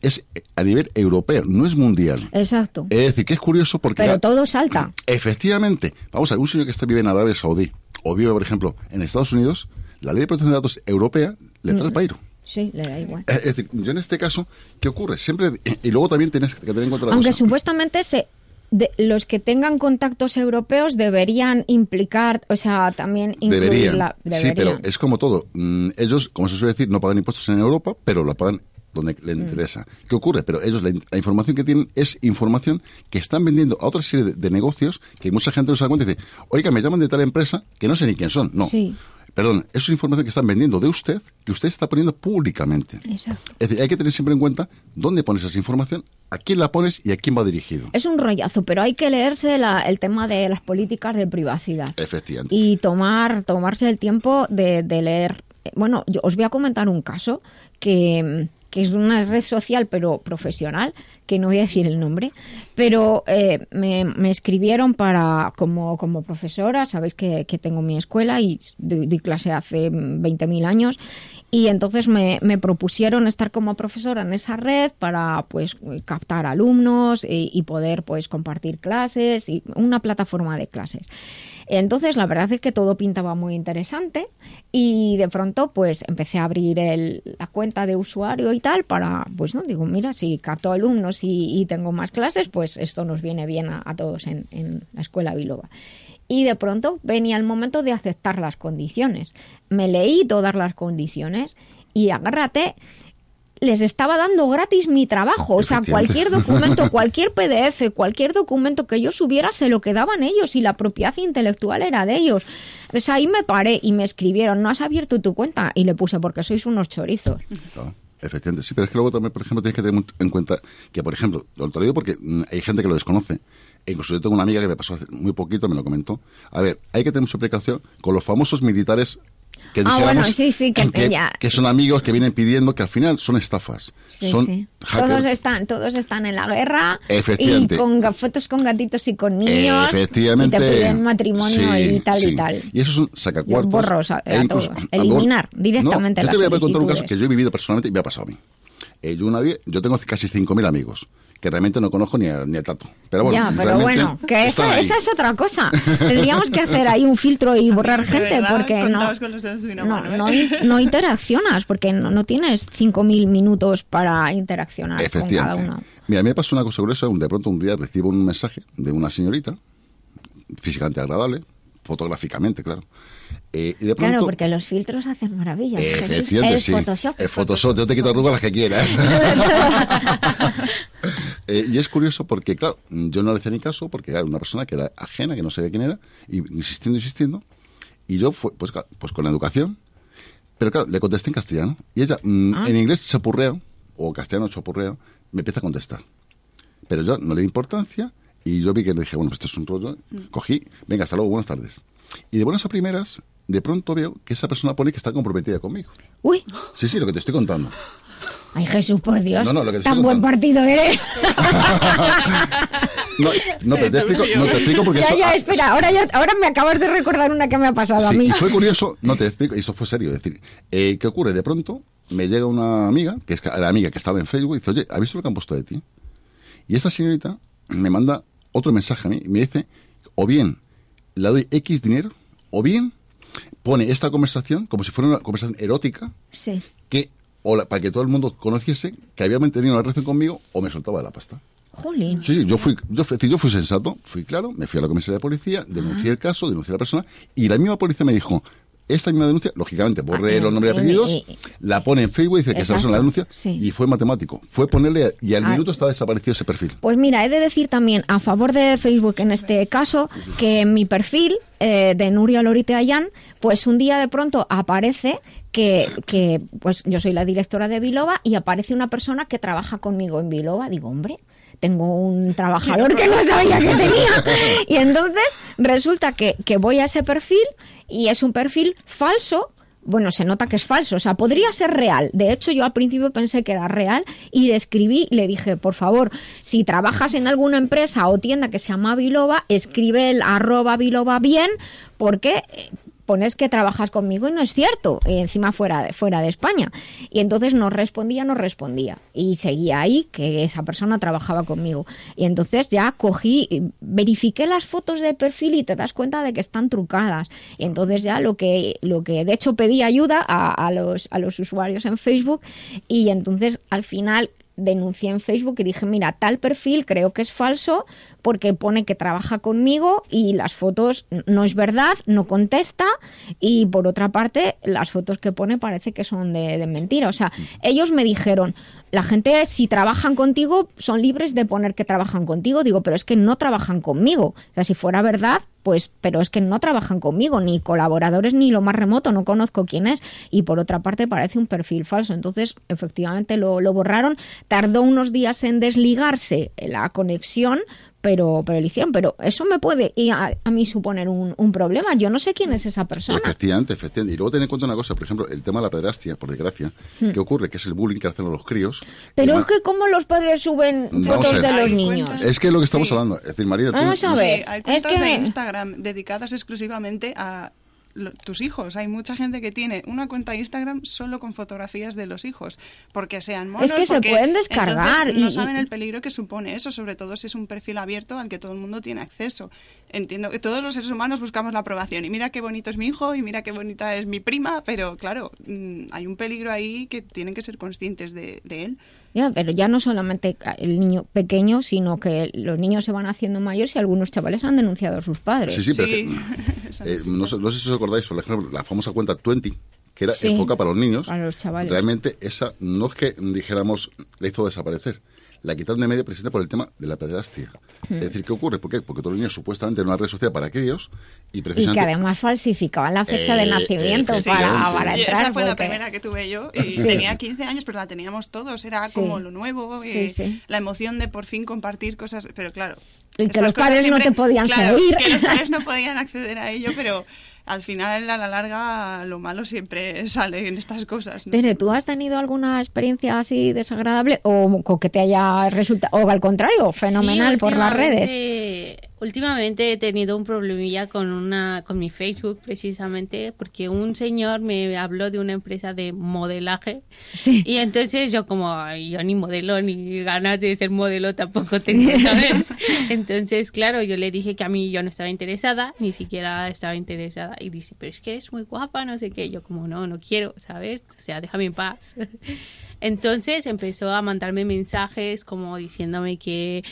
es a nivel europeo, no es mundial. Exacto. Es decir, que es curioso porque... Pero todo salta. Efectivamente. Vamos a ver, un señor que está vive en Arabia Saudí o vive, por ejemplo, en Estados Unidos, la ley de protección de datos europea le trae el pairo. Sí, le da igual. Es decir, yo en este caso, ¿qué ocurre? Siempre, y luego también tienes que tener en cuenta la Aunque supuestamente se, de, los que tengan contactos europeos deberían implicar, o sea, también incluir deberían. La, Sí, pero es como todo. Mm, ellos, como se suele decir, no pagan impuestos en Europa, pero la pagan donde les mm. interesa. ¿Qué ocurre? Pero ellos, la, información que tienen es información que están vendiendo a otra serie de, negocios que mucha gente no se da cuenta y dice, oiga, me llaman de tal empresa que no sé ni quién son. No. Sí. Perdón, eso es información que están vendiendo de usted, que usted está poniendo públicamente. Exacto. Es decir, hay que tener siempre en cuenta dónde pones esa información, a quién la pones y a quién va dirigido. Es un rollazo, pero hay que leerse el tema de las políticas de privacidad. Efectivamente. Y tomar, tomarse el tiempo de, de leer. Bueno, yo os voy a comentar un caso que que es una red social pero profesional, que no voy a decir el nombre, pero eh, me, escribieron para como, como profesora, sabéis que, tengo mi escuela y doy, clase hace 20.000 años, y entonces me, me propusieron estar como profesora en esa red para pues captar alumnos y, y poder pues compartir clases y una plataforma de clases. Entonces, la verdad es que todo pintaba muy interesante y de pronto, pues empecé a abrir el- la cuenta de usuario y tal para, pues no, digo, mira, si capto alumnos y, y tengo más clases, pues esto nos viene bien a, todos en, en la escuela Biloba. Y de pronto venía el momento de aceptar las condiciones. Me leí todas las condiciones y agárrate, les estaba dando gratis mi trabajo. O sea, cualquier documento, cualquier PDF, cualquier documento que yo subiera se lo quedaban ellos y la propiedad intelectual era de ellos. Entonces ahí me paré y me escribieron, ¿no has abierto tu cuenta? Y le puse, porque sois unos chorizos. Efectivamente. Sí, pero es que luego también, por ejemplo, tienes que tener en cuenta que, por ejemplo, lo te lo digo porque mm, hay gente que lo desconoce. E incluso yo tengo una amiga que me pasó hace muy poquito, me lo comentó. A ver, hay que tener mucha precaución con los famosos militares que Ah, dijéramos bueno, sí, sí, que- que, ya. que son amigos que vienen pidiendo que al final son estafas. Sí, son sí. hackers. Todos están, todos están en la guerra y con fotos con gatitos y con niños Efectivamente. y te piden matrimonio Sí, y tal y tal. Y eso es un sacacuartos. Yo borro, o sea, E a incluso- todo. a- Eliminar no, directamente Yo las te voy a contar un caso que yo he vivido personalmente y me ha pasado a mí. Eh, yo, una yo tengo casi 5.000 amigos que realmente no conozco ni a, ni a tato. Pero bueno, ya, pero bueno, que esa, esa es otra cosa. Tendríamos que hacer ahí un filtro y borrar gente porque no, contados con los dedos de una no, mano, ¿eh? no, in- no interaccionas porque no, no tienes 5.000 minutos para interaccionar con cada uno. Mira, a mí me pasó una cosa curiosa. un- De pronto un día recibo un mensaje de una señorita, físicamente agradable, fotográficamente, claro. Eh, y de pronto, Claro, porque los filtros hacen maravillas. Eh, Jesús. efectivamente, el sí. Photoshop. El Photoshop, yo te quito arrugas las que quieras. Eh, y es curioso porque, claro, yo no le hice ni caso porque era una persona que era ajena, que no sabía quién era, y insistiendo, insistiendo. Y yo, fue, pues, pues con la educación, pero claro, le contesté en castellano. Y ella, mm, Ah. en inglés, chapurreo, o castellano chapurreo, me empieza a contestar. Pero yo no le di importancia y yo vi que le dije, bueno, pues esto es un rollo. Cogí, venga, hasta luego, buenas tardes. Y de buenas a primeras, de pronto veo que esa persona pone que está comprometida conmigo. Uy, Sí, sí, lo que te estoy contando. ay Jesús, por Dios. No, no, lo que te Tan estoy buen partido eres. No, no, pero te explico, no, te explico porque ya, eso- ya, ah, espera, ahora, ya, ahora me acabas de recordar una que me ha pasado a mí. y fue curioso, no te explico, y eso fue serio. Es decir, eh, ¿qué ocurre? De pronto me llega una amiga, que es la amiga que estaba en Facebook, y dice, oye, ¿has visto lo que han puesto de ti? Y esta señorita me manda otro mensaje a mí y me dice, o bien le doy X dinero, o bien pone esta conversación como si fuera una conversación erótica, Sí. que o la- para que todo el mundo conociese que había mantenido una relación conmigo o me soltaba de la pasta. Jolín. Sí, sí, yo fui, yo, fui, yo fui sensato, fui claro, me fui a la comisaría de policía, denuncié el caso, denuncié a la persona y la misma policía me dijo, esta misma denuncia, lógicamente, borré Ah, los nombres y y- apellidos, y- la pone en Facebook y dice que persona la denuncia sí. y fue matemático. Fue ponerle y al Ah. minuto estaba desaparecido ese perfil. Pues mira, he de decir también a favor de Facebook en este caso que en mi perfil eh, de Nuria Lorite Ayán, pues un día de pronto aparece que, que pues yo soy la directora de Biloba y aparece una persona que trabaja conmigo en Biloba. Digo, hombre, tengo un trabajador que no sabía que tenía. Y entonces resulta que, que voy a ese perfil y es un perfil falso bueno, se nota que es falso, o sea, podría ser real. De hecho, yo al principio pensé que era real y le escribí, le dije, por favor, si trabajas en alguna empresa o tienda que se llama Biloba, escribe el arroba Biloba bien, porque eh, pones que trabajas conmigo y no es cierto, y encima fuera de, fuera de España. Y entonces no respondía, no respondía. Y seguía ahí que esa persona trabajaba conmigo. Y entonces ya cogí, eh, verifiqué las fotos de perfil y te das cuenta de que están trucadas. Y entonces ya lo que, lo que de hecho pedí ayuda a los, a los usuarios en Facebook y entonces al final denuncié en Facebook y dije, mira, tal perfil creo que es falso porque pone que trabaja conmigo y las fotos no es verdad, no contesta y por otra parte las fotos que pone parece que son de, de mentira. O sea, ellos me dijeron, la gente si trabajan contigo son libres de poner que trabajan contigo. Digo, pero es que no trabajan conmigo. O sea, si fuera verdad, pues, pero es que no trabajan conmigo, ni colaboradores ni lo más remoto, no conozco quién es. Y por otra parte parece un perfil falso. Entonces, efectivamente lo, lo borraron. Tardó unos días en desligarse la conexión, pero, pero lo hicieron. Pero eso me puede y a, a mí suponer un, un problema. Yo no sé quién es esa persona. Efectivamente, efectivamente. Y luego ten en cuenta una cosa, por ejemplo, el tema de la pederastia, por desgracia, Hmm. ¿qué ocurre? Que es el bullying que hacen a los críos. Pero es que como los padres suben fotos de los niños. cuentas- Es que es lo que estamos Sí. hablando. Es decir, María, tú... Vamos a Sí, ver, hay es cuentas de que- Instagram dedicadas exclusivamente a lo- tus hijos. Hay mucha gente que tiene una cuenta de Instagram solo con fotografías de los hijos, porque sean monos. Es que se pueden descargar entonces no y- saben y- el peligro que supone eso, sobre todo si es un perfil abierto al que todo el mundo tiene acceso. Entiendo que todos los seres humanos buscamos la aprobación y mira qué bonito es mi hijo y mira qué bonita es mi prima, pero claro, mm, hay un peligro ahí que tienen que ser conscientes de, de él. Ya, pero ya no solamente el niño pequeño, sino que los niños se van haciendo mayores y algunos chavales han denunciado a sus padres. Sí, sí, pero que- eh, no, sé, no sé si os acordáis, por ejemplo, la famosa cuenta 20, que era Sí. enfoca para los niños. Para los chavales. Realmente esa no es que dijéramos la hizo desaparecer. La quitaron de medio precisamente por el tema de la pederastia. Hmm. Es decir, ¿qué ocurre? ¿Por qué? Porque todos los niños supuestamente en una red social para aquellos y Y que precisamente... además falsificaban la fecha de Eh, nacimiento efectivamente. para, para Y entrar. esa fue la porque- primera que tuve yo y Sí. tenía 15 años, pero la teníamos todos. Era Sí. como lo nuevo, Sí, eh, sí. la emoción de por fin compartir cosas. Pero claro. Y que los padres no te podían claro, seguir. Que los padres no podían acceder a ello, pero al final, a la larga, lo malo siempre sale en estas cosas. ¿no? Tere, ¿tú has tenido alguna experiencia así desagradable o, o que te haya resultado, o al contrario, fenomenal Sí, por las redes? Últimamente- he tenido un problemilla con una con mi Facebook precisamente porque un señor me habló de una empresa de modelaje y entonces yo como "Ay, yo ni modelo ni ganas de ser modelo tampoco tengo, ¿sabes? Entonces, claro, yo le dije que a mí yo no estaba interesada, ni siquiera estaba interesada y dice, "Pero es que eres muy guapa, no sé qué." Yo como, "No, no quiero, ¿sabes? O sea, déjame en paz." Entonces empezó a mandarme mensajes como diciéndome que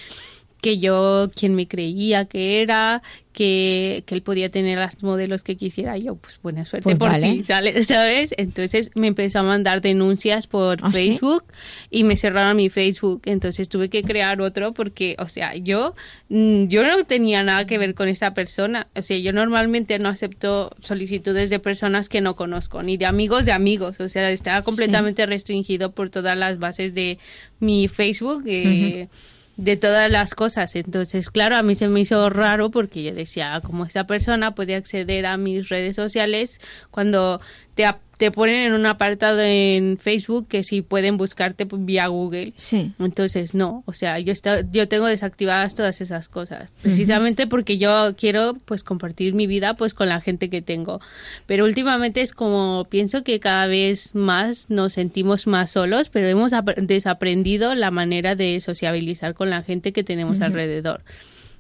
que yo quien me creía que era, que, que él podía tener las modelos que quisiera. Yo, pues buena suerte Pues por vale. ti, ¿sale- ¿sabes? Entonces me empezó a mandar denuncias por ¿Ah, sí? Facebook y me cerraron mi Facebook. Entonces tuve que crear otro porque, o sea, yo, mm, yo no tenía nada que ver con esa persona. O sea, yo normalmente no acepto solicitudes de personas que no conozco, ni de amigos de amigos. O sea, estaba completamente restringido por todas las bases de mi Facebook. eh, de todas las cosas. Entonces, claro, a mí se me hizo raro porque yo decía, "Ah, como esa persona puede acceder a mis redes sociales cuando te, te ponen en un apartado en Facebook que si pueden buscarte vía Google. Sí. Entonces, no, o sea, yo, está, yo tengo desactivadas todas esas cosas, precisamente porque yo quiero pues compartir mi vida pues con la gente que tengo. Pero últimamente es como pienso que cada vez más nos sentimos más solos, pero hemos ap- desaprendido la manera de sociabilizar con la gente que tenemos Ujú. alrededor.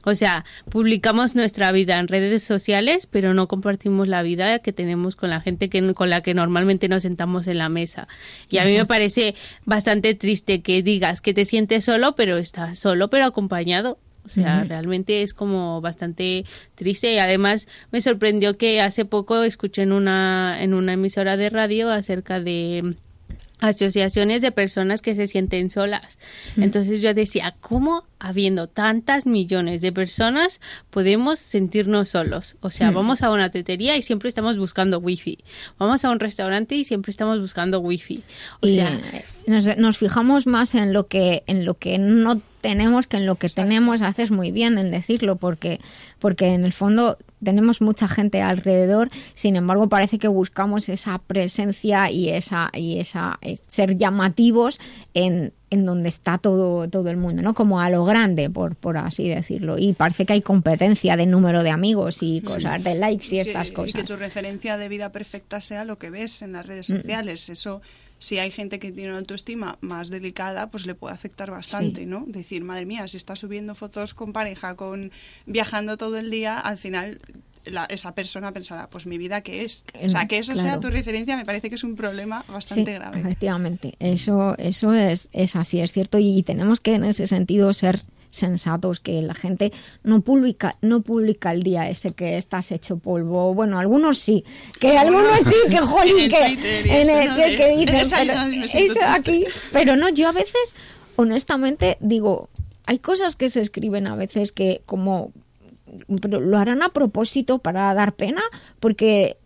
O sea, publicamos nuestra vida en redes sociales, pero no compartimos la vida que tenemos con la gente que, con la que normalmente nos sentamos en la mesa. Y a mí me parece bastante triste que digas que te sientes solo, pero estás solo, pero acompañado. O sea, realmente es como bastante triste y además me sorprendió que hace poco escuché en una, en una emisora de radio acerca de asociaciones de personas que se sienten solas. Entonces yo decía, ¿cómo habiendo tantas millones de personas podemos sentirnos solos? O sea, vamos a una tetería y siempre estamos buscando wifi. Vamos a un restaurante y siempre estamos buscando wifi. O y sea, nos, nos fijamos más en lo que en lo que no tenemos que en lo que tenemos haces muy bien en decirlo porque porque en el fondo tenemos mucha gente alrededor sin embargo parece que buscamos esa presencia y esa y esa eh, ser llamativos en en donde está todo todo el mundo no como a lo grande por por así decirlo y parece que hay competencia de número de amigos y cosas de likes y estas que, cosas Y que tu referencia de vida perfecta sea lo que ves en las redes Mm. sociales. Eso, si hay gente que tiene una autoestima más delicada, pues le puede afectar bastante, Sí. ¿no? Decir, madre mía, si está subiendo fotos con pareja, con viajando todo el día, al final la- esa persona pensará, pues mi vida qué es. O sea, que eso sea tu referencia me parece que es un problema bastante sí, grave. Efectivamente, eso, eso es, es así, es cierto, y tenemos que en ese sentido ser sensatos, que la gente no publica, no publica el día ese que estás hecho polvo. Bueno, algunos sí, que algunos sí, que jolín, En que, en el- que, pero, eso triste. aquí, pero no, yo a veces, honestamente, digo, hay cosas que se escriben a veces que como pero lo harán a propósito para dar pena, porque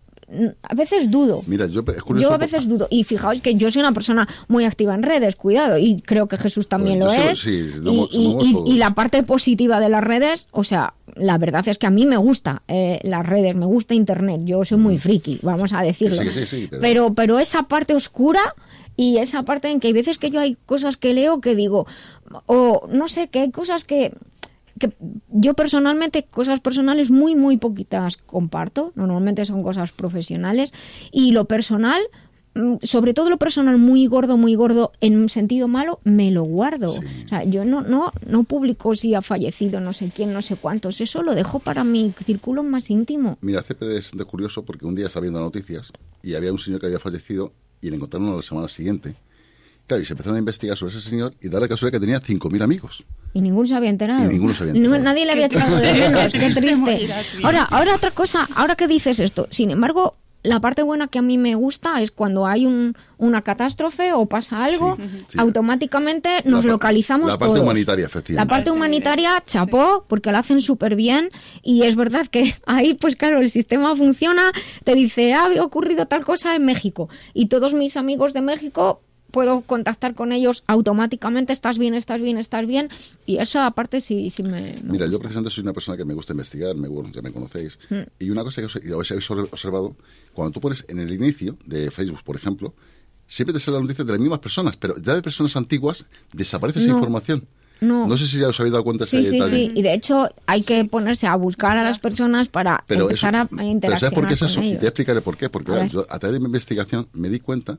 a veces dudo. Mira, yo es curioso. Yo a veces dudo. Y fijaos que yo soy una persona muy activa en redes, cuidado. Y creo que Jesús también Bueno, lo es. sí, y, somos- y- somos y- todos. y la parte positiva de las redes, o sea, la verdad es que a mí me gusta eh, las redes, me gusta Internet. Yo soy muy friki, vamos a decirlo. Sí, sí, sí, pero- pero, pero esa parte oscura y esa parte en que hay veces que yo hay cosas que leo que digo, o no sé, que hay cosas que que yo personalmente cosas personales muy, muy poquitas comparto. Normalmente son cosas profesionales. Y lo personal, mm, sobre todo lo personal muy gordo, muy gordo, en un sentido malo, me lo guardo. O sea, yo no, no, no publico si ha fallecido no sé quién, no sé cuántos. Eso lo dejo para mi círculo más íntimo. Mira, CP es de curioso porque un día estaba viendo noticias y había un señor que había fallecido y le encontraron a la semana siguiente. Claro, y se empezaron a investigar sobre ese señor y da la casualidad que tenía 5.000 amigos. Y ninguno se había enterado. Y ninguno se había enterado. Nadie le había echado de menos. Qué triste. Ahora, ahora otra cosa, ahora que dices esto, sin embargo, la parte buena que a mí me gusta es cuando hay un, una catástrofe o pasa algo, automáticamente nos localizamos La parte todos. humanitaria, efectivamente. La parte humanitaria, chapó, porque lo hacen súper bien y es verdad que ahí, pues claro, el sistema funciona, te dice, ha ocurrido tal cosa en México y todos mis amigos de México puedo contactar con ellos automáticamente, estás bien, estás bien, estás bien y eso aparte sí, sí me... me Mira, yo precisamente soy una persona que me gusta investigar, me, bueno, ya me conocéis, Mm. y una cosa que os, habéis observado, cuando tú pones en el inicio de Facebook, por ejemplo, siempre te salen las noticias de las mismas personas, pero ya de personas antiguas desaparece esa No. información. No. sé si ya os habéis dado cuenta de Sí, ese sí, detalle. sí. Y de hecho hay que ponerse a buscar a las personas para Pero, empezar eso- a pero interaccionar ¿sabes por qué es eso? Y te ellos. voy a explicar el por qué. Porque A yo, a través de mi investigación me di cuenta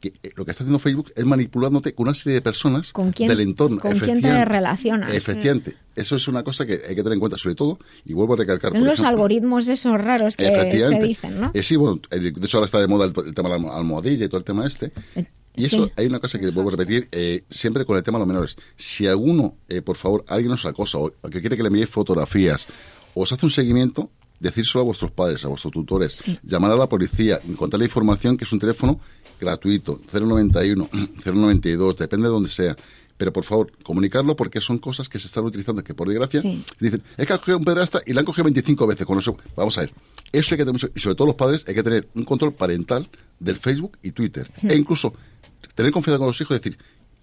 que eh, lo que está haciendo Facebook es manipulándote con una serie de personas ¿Con quién- del entorno. con quién te relacionas? Efectivamente. Eso es una cosa que hay que tener en cuenta, sobre todo, y vuelvo a recalcar. Por los ejemplo, algoritmos esos raros que, que dicen, ¿no? Eh, sí, bueno, eh, de hecho ahora está de moda el, el tema de la almo- almohadilla y todo el tema este. Y eso, sí. hay una cosa que vuelvo a repetir, eh, siempre con el tema de los menores. Si alguno, eh, por favor, alguien os acosa o que quiere que le enviéis fotografías, o os hace un seguimiento, decírselo a vuestros padres, a vuestros tutores, llamar a la policía, contarle información que es un teléfono gratuito, 091, 092, depende de donde sea. Pero por favor, comunicarlo porque son cosas que se están utilizando, que por desgracia, Sí. dicen, es que ha cogido un pedrasta y la han cogido 25 veces con eso. Vamos a ver, eso hay que tener, y sobre todo los padres, hay que tener un control parental del Facebook y Twitter. E incluso tener confianza con los hijos y decir,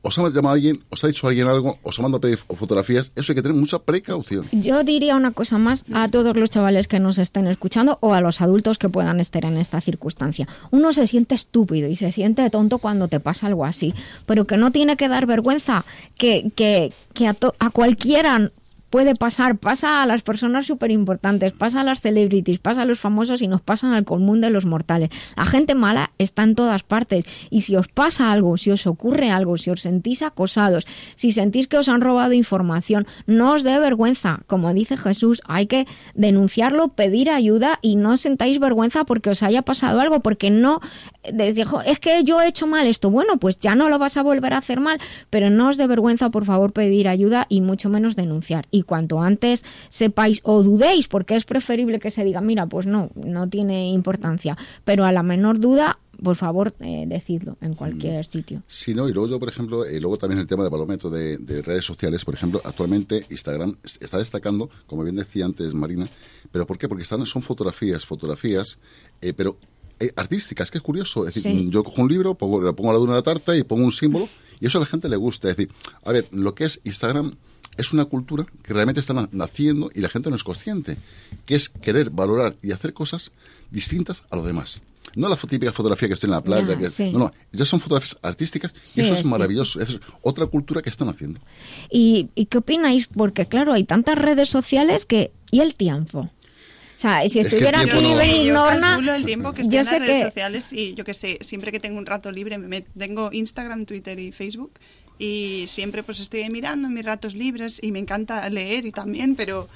os ha llamado alguien, os ha dicho alguien algo, os ha mandado a pedir fotografías, eso hay que tener mucha precaución. Yo diría una cosa más a todos los chavales que nos estén escuchando o a los adultos que puedan estar en esta circunstancia. Uno se siente estúpido y se siente tonto cuando te pasa algo así, pero que no tiene que dar vergüenza, que, que, que a, cualquiera puede pasar, pasa a las personas súper importantes, pasa a las celebrities, pasa a los famosos y nos pasan al común de los mortales. La gente mala está en todas partes y si os pasa algo, si os ocurre algo, si os sentís acosados, si sentís que os han robado información, no os dé vergüenza. Como dice Jesús, hay que denunciarlo, pedir ayuda y no sentáis vergüenza porque os haya pasado algo, porque no decir, "Jo, es que yo he hecho mal esto. Bueno, pues ya no lo vas a volver a hacer mal, pero no os dé vergüenza, por favor, pedir ayuda y mucho menos denunciar. Cuanto antes sepáis o dudéis, porque es preferible que se diga, mira, pues no, no tiene importancia, pero a la menor duda, por favor, eh, decidlo en cualquier sitio. Sí, no, y luego yo, por ejemplo, y luego también el tema de barómetro de, de redes sociales, por ejemplo, actualmente Instagram es- está destacando, como bien decía antes Marina, pero ¿por qué? Porque están, son fotografías, fotografías, eh, pero eh, artísticas, que es curioso. Es decir, Sí. yo cojo un libro, pongo, le pongo la luna de la tarta y pongo un símbolo, y eso a la gente le gusta. Es decir, a ver, lo que es Instagram es una cultura que realmente está na- naciendo y la gente no es consciente, que es querer valorar y hacer cosas distintas a los demás. No la típica fotografía que estoy en la playa, Ya, que, sí. no, no, ya son fotografías artísticas Sí, y eso es es maravilloso. Eso es otra cultura que están haciendo. ¿Y, y qué opináis? Porque claro, hay tantas redes sociales que... ¿Y el tiempo? O sea, si Es que estuviera aquí Benignorna, yo calculo el tiempo que estoy yo en las sé redes que- sociales y yo que sé, siempre que tengo un rato libre, me tengo Instagram, Twitter y Facebook y siempre pues estoy mirando mis ratos libres y me encanta leer y también, pero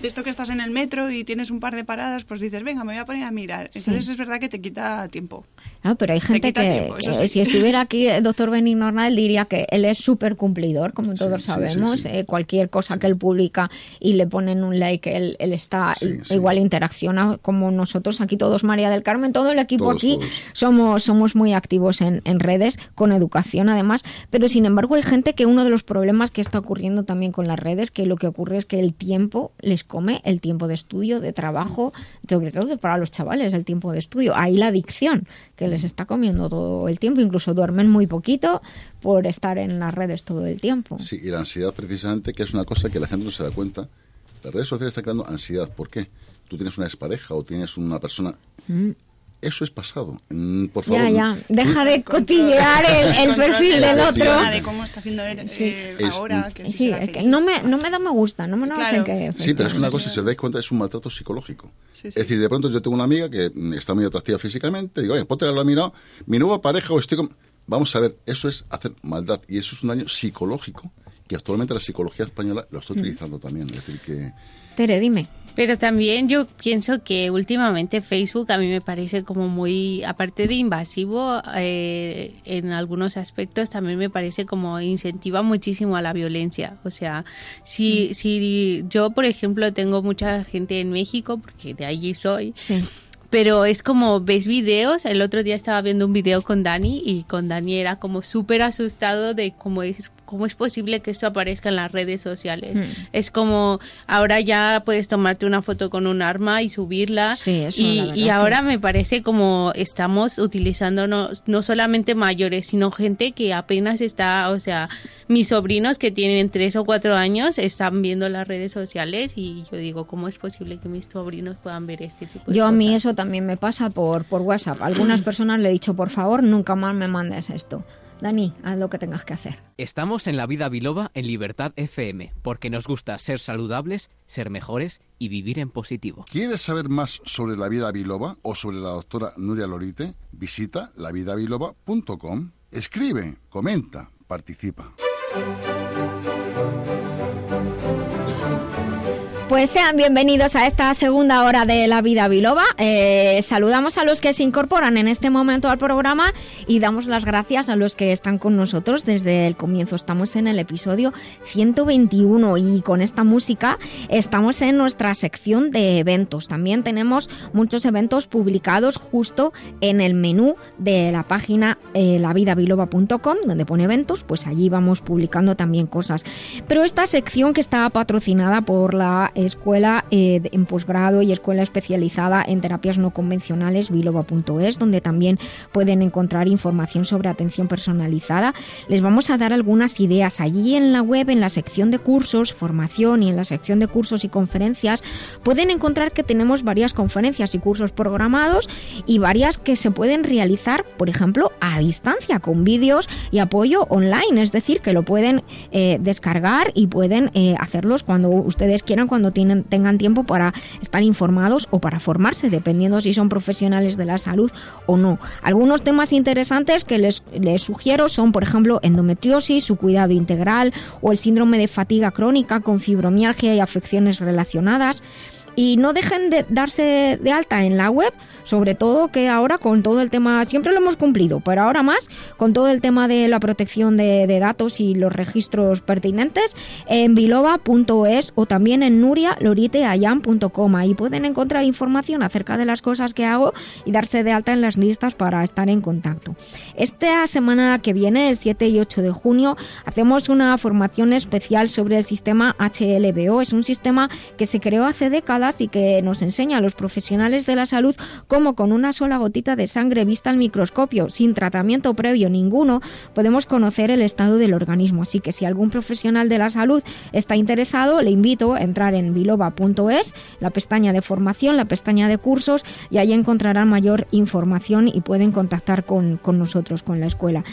de esto que estás en el metro y tienes un par de paradas, pues dices, venga, me voy a poner a mirar. Entonces Sí. es verdad que te quita tiempo. No, pero hay gente quita que, tiempo, eso que sí. si estuviera aquí el doctor Benignorna, él diría que él es súper cumplidor, como todos sí, sabemos. sí, sí. Eh, cualquier cosa que él publica y le ponen un like, él, él está Sí, sí. igual interacciona como nosotros aquí todos, María del Carmen, todo el equipo Todos, aquí todos. somos somos muy activos en, en redes, con educación además, pero sin embargo hay gente que uno de los problemas que está ocurriendo también con las redes, que lo que ocurre es que el tiempo les come, el tiempo de estudio, de trabajo, sobre todo para los chavales, el tiempo de estudio. Ahí la adicción, que les está comiendo todo el tiempo, incluso duermen muy poquito por estar en las redes todo el tiempo. Sí, y la ansiedad precisamente, que es una cosa que la gente no se da cuenta. Las redes sociales están creando ansiedad. ¿Por qué? Tú tienes una expareja o tienes una persona Mm. Eso es pasado. Mm, por favor. Ya, ya. Deja de cotillear el, perfil del otro. De cómo está haciendo él, sí. Eh, ahora. Que sí, es que no me, no me da me gusta, no me no claro. que... Sí, pero es una cosa, si os dais cuenta, es un maltrato psicológico. Es decir, de pronto yo tengo una amiga que está muy atractiva físicamente, digo, oye, ponte a la mirada, mi nueva pareja o estoy con... Vamos a ver, eso es hacer maldad y eso es un daño psicológico que actualmente la psicología española lo está mm. utilizando también. Es decir, que... Tere, dime. Pero también yo pienso que últimamente Facebook a mí me parece como muy, aparte de invasivo, eh, en algunos aspectos también me parece como incentiva muchísimo a la violencia. O sea, si, mm. si yo, por ejemplo, tengo mucha gente en México, porque de allí soy, sí pero es como ves videos, el otro día estaba viendo un video con Dani y con Dani era como súper asustado de cómo es ¿cómo es posible que esto aparezca en las redes sociales? Hmm. Es como ahora ya puedes tomarte una foto con un arma y subirla. Sí, eso, y, y ahora me parece como estamos utilizando no, no solamente mayores, sino gente que apenas está, o sea, mis sobrinos que tienen tres o cuatro años están viendo las redes sociales y yo digo, ¿cómo es posible que mis sobrinos puedan ver este tipo de yo cosas? Yo a mí eso también me pasa por, por WhatsApp. Algunas personas le he dicho, por favor, nunca más me mandes esto. Dani, haz lo que tengas que hacer. Estamos en la vida biloba en Libertad FM, porque nos gusta ser saludables, ser mejores y vivir en positivo. ¿Quieres saber más sobre la vida biloba o sobre la doctora Nuria Lorite? Visita lavidabiloba.com. Escribe, comenta, participa. Pues sean bienvenidos a esta segunda hora de La Vida Biloba. Eh, saludamos a los que se incorporan en este momento al programa y damos las gracias a los que están con nosotros desde el comienzo. Estamos en el episodio 121 y con esta música estamos en nuestra sección de eventos. También tenemos muchos eventos publicados justo en el menú de la página eh, lavidabiloba.com donde pone eventos, pues allí vamos publicando también cosas. Pero esta sección que está patrocinada por la escuela eh, en posgrado y escuela especializada en terapias no convencionales, biloba.es, donde también pueden encontrar información sobre atención personalizada. Les vamos a dar algunas ideas allí en la web, en la sección de cursos, formación y en la sección de cursos y conferencias. Pueden encontrar que tenemos varias conferencias y cursos programados y varias que se pueden realizar, por ejemplo, a distancia, con vídeos y apoyo online, es decir, que lo pueden eh, descargar y pueden eh, hacerlos cuando ustedes quieran, cuando tienen, tengan tiempo para estar informados o para formarse, dependiendo si son profesionales de la salud o no. Algunos temas interesantes que les, les sugiero son, por ejemplo, endometriosis, su cuidado integral o el síndrome de fatiga crónica con fibromialgia y afecciones relacionadas y no dejen de darse de alta en la web, sobre todo que ahora con todo el tema, siempre lo hemos cumplido, pero ahora más con todo el tema de la protección de, datos y los registros pertinentes en biloba.es o también en nurialoriteayan.com. Ahí pueden encontrar información acerca de las cosas que hago y darse de alta en las listas para estar en contacto. Esta semana que viene, el 7 y 8 de junio, hacemos una formación especial sobre el sistema HLBO. Es un sistema que se creó hace décadas y que nos enseña a los profesionales de la salud cómo con una sola gotita de sangre vista al microscopio, sin tratamiento previo ninguno, podemos conocer el estado del organismo. Así que si algún profesional de la salud está interesado, le invito a entrar en biloba.es, la pestaña de formación, la pestaña de cursos, y ahí encontrarán mayor información y pueden contactar con, con nosotros, con la escuela.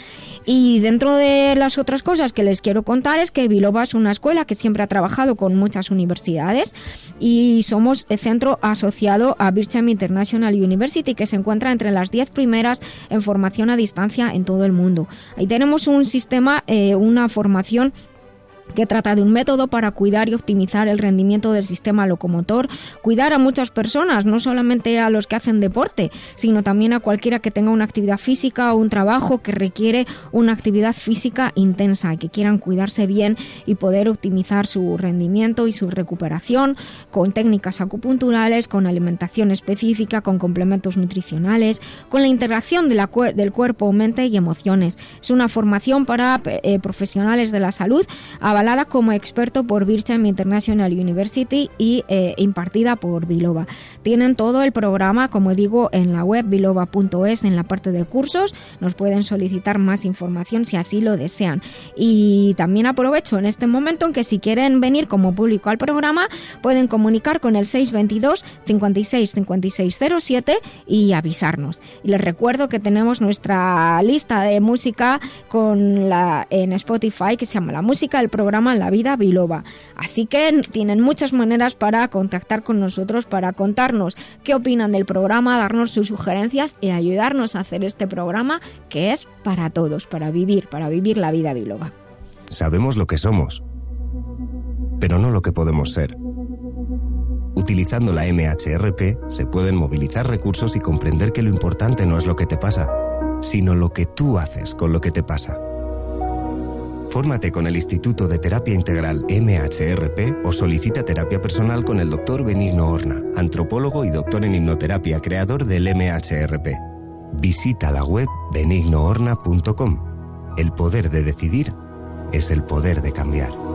Y dentro de las otras cosas que les quiero contar es que Biloba es una escuela que siempre ha trabajado con muchas universidades y somos el centro asociado a Bircham International University que se encuentra entre las 10 primeras en formación a distancia en todo el mundo. Ahí tenemos un sistema, eh, una formación que trata de un método para cuidar y optimizar el rendimiento del sistema locomotor, cuidar a muchas personas, no solamente a los que hacen deporte, sino también a cualquiera que tenga una actividad física o un trabajo que requiere una actividad física intensa y que quieran cuidarse bien y poder optimizar su rendimiento y su recuperación con técnicas acupunturales, con alimentación específica, con complementos nutricionales, con la integración de la, del cuerpo, mente y emociones. Es una formación para eh, profesionales de la salud avalada como experto por Bircham International University y eh, impartida por Biloba. Tienen todo el programa, como digo, en la web biloba.es, en la parte de cursos. Nos pueden solicitar más información si así lo desean. Y también aprovecho en este momento en que si quieren venir como público al programa, pueden comunicar con el 622 56 56 07 y avisarnos. Y les recuerdo que tenemos nuestra lista de música con la en Spotify que se llama La música del programa La vida biloba. Así que tienen muchas maneras para contactar con nosotros para contarnos qué opinan del programa, darnos sus sugerencias y ayudarnos a hacer este programa que es para todos, para vivir, para vivir la vida biloba. Sabemos lo que somos, pero no lo que podemos ser. Utilizando la MHRP se pueden movilizar recursos y comprender que lo importante no es lo que te pasa, sino lo que tú haces con lo que te pasa. Fórmate con el Instituto de Terapia Integral MHRP o solicita terapia personal con el doctor Benigno Horna, antropólogo y doctor en hipnoterapia, creador del MHRP. Visita la web benignohorna.com. El poder de decidir es el poder de cambiar.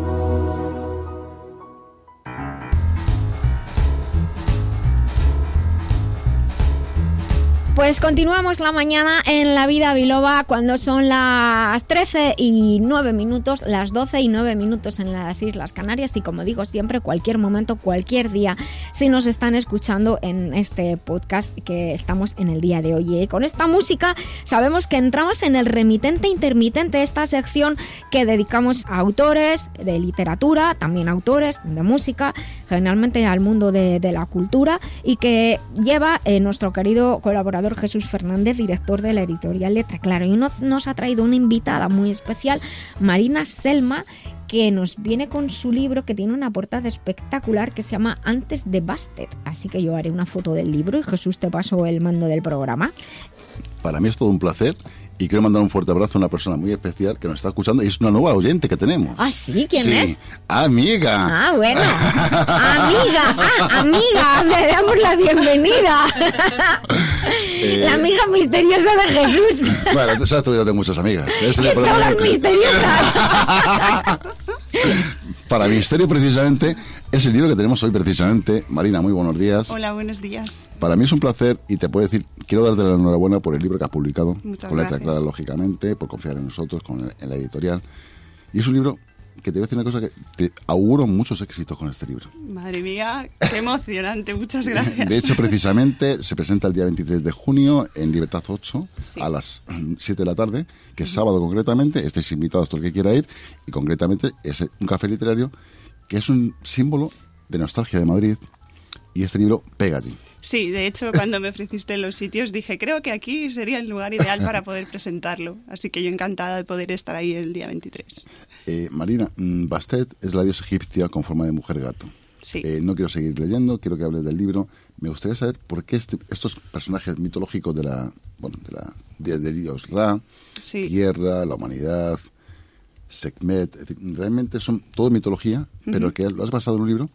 Pues continuamos la mañana en la vida biloba cuando son las 13 y 9 minutos, las 12 y 9 minutos en las Islas Canarias y como digo siempre, cualquier momento, cualquier día, si nos están escuchando en este podcast que estamos en el día de hoy. Y con esta música sabemos que entramos en el remitente intermitente, esta sección que dedicamos a autores de literatura, también autores de música, generalmente al mundo de, la cultura y que lleva eh, nuestro querido colaborador Jesús Fernández, director de la editorial Letra Claro. Y nos, nos ha traído una invitada muy especial, Marina Selma, que nos viene con su libro que tiene una portada espectacular que se llama Antes de Bastet. Así que yo haré una foto del libro y Jesús te paso el mando del programa. Para mí es todo un placer y quiero mandar un fuerte abrazo a una persona muy especial que nos está escuchando y es una nueva oyente que tenemos. Ah, sí, ¿quién es? Amiga. Ah, bueno. amiga, ah, amiga, le damos la bienvenida. Eh, la amiga misteriosa de Jesús. Bueno, tú sabes que yo tengo muchas amigas. Todas misteriosas. Para misterio, precisamente, es el libro que tenemos hoy, precisamente. Marina, muy buenos días. Hola, buenos días. Para mí es un placer y te puedo decir, quiero darte la enhorabuena por el libro que has publicado. Muchas con letra clara, lógicamente, por confiar en nosotros, con en la editorial. Y es un libro que te voy a decir una cosa que te auguro muchos éxitos con este libro. Madre mía, qué emocionante, muchas gracias. De hecho, precisamente se presenta el día 23 de junio en Libertad 8 a las 7 de la tarde, que es sábado concretamente, estáis invitados todo el que quiera ir, y concretamente es un café literario que es un símbolo de nostalgia de Madrid, y este libro pega allí. Sí, de hecho, cuando me ofreciste los sitios dije, creo que aquí sería el lugar ideal para poder presentarlo. Así que yo encantada de poder estar ahí el día 23. Eh, Marina, mm, Bastet es la diosa egipcia con forma de mujer gato. Sí. Eh, no quiero seguir leyendo, quiero que hables del libro. Me gustaría saber por qué este, estos personajes mitológicos de la, bueno, de la de, dios Ra, Tierra, la humanidad, Sekhmet, realmente son todo mitología, pero que lo has basado en un libro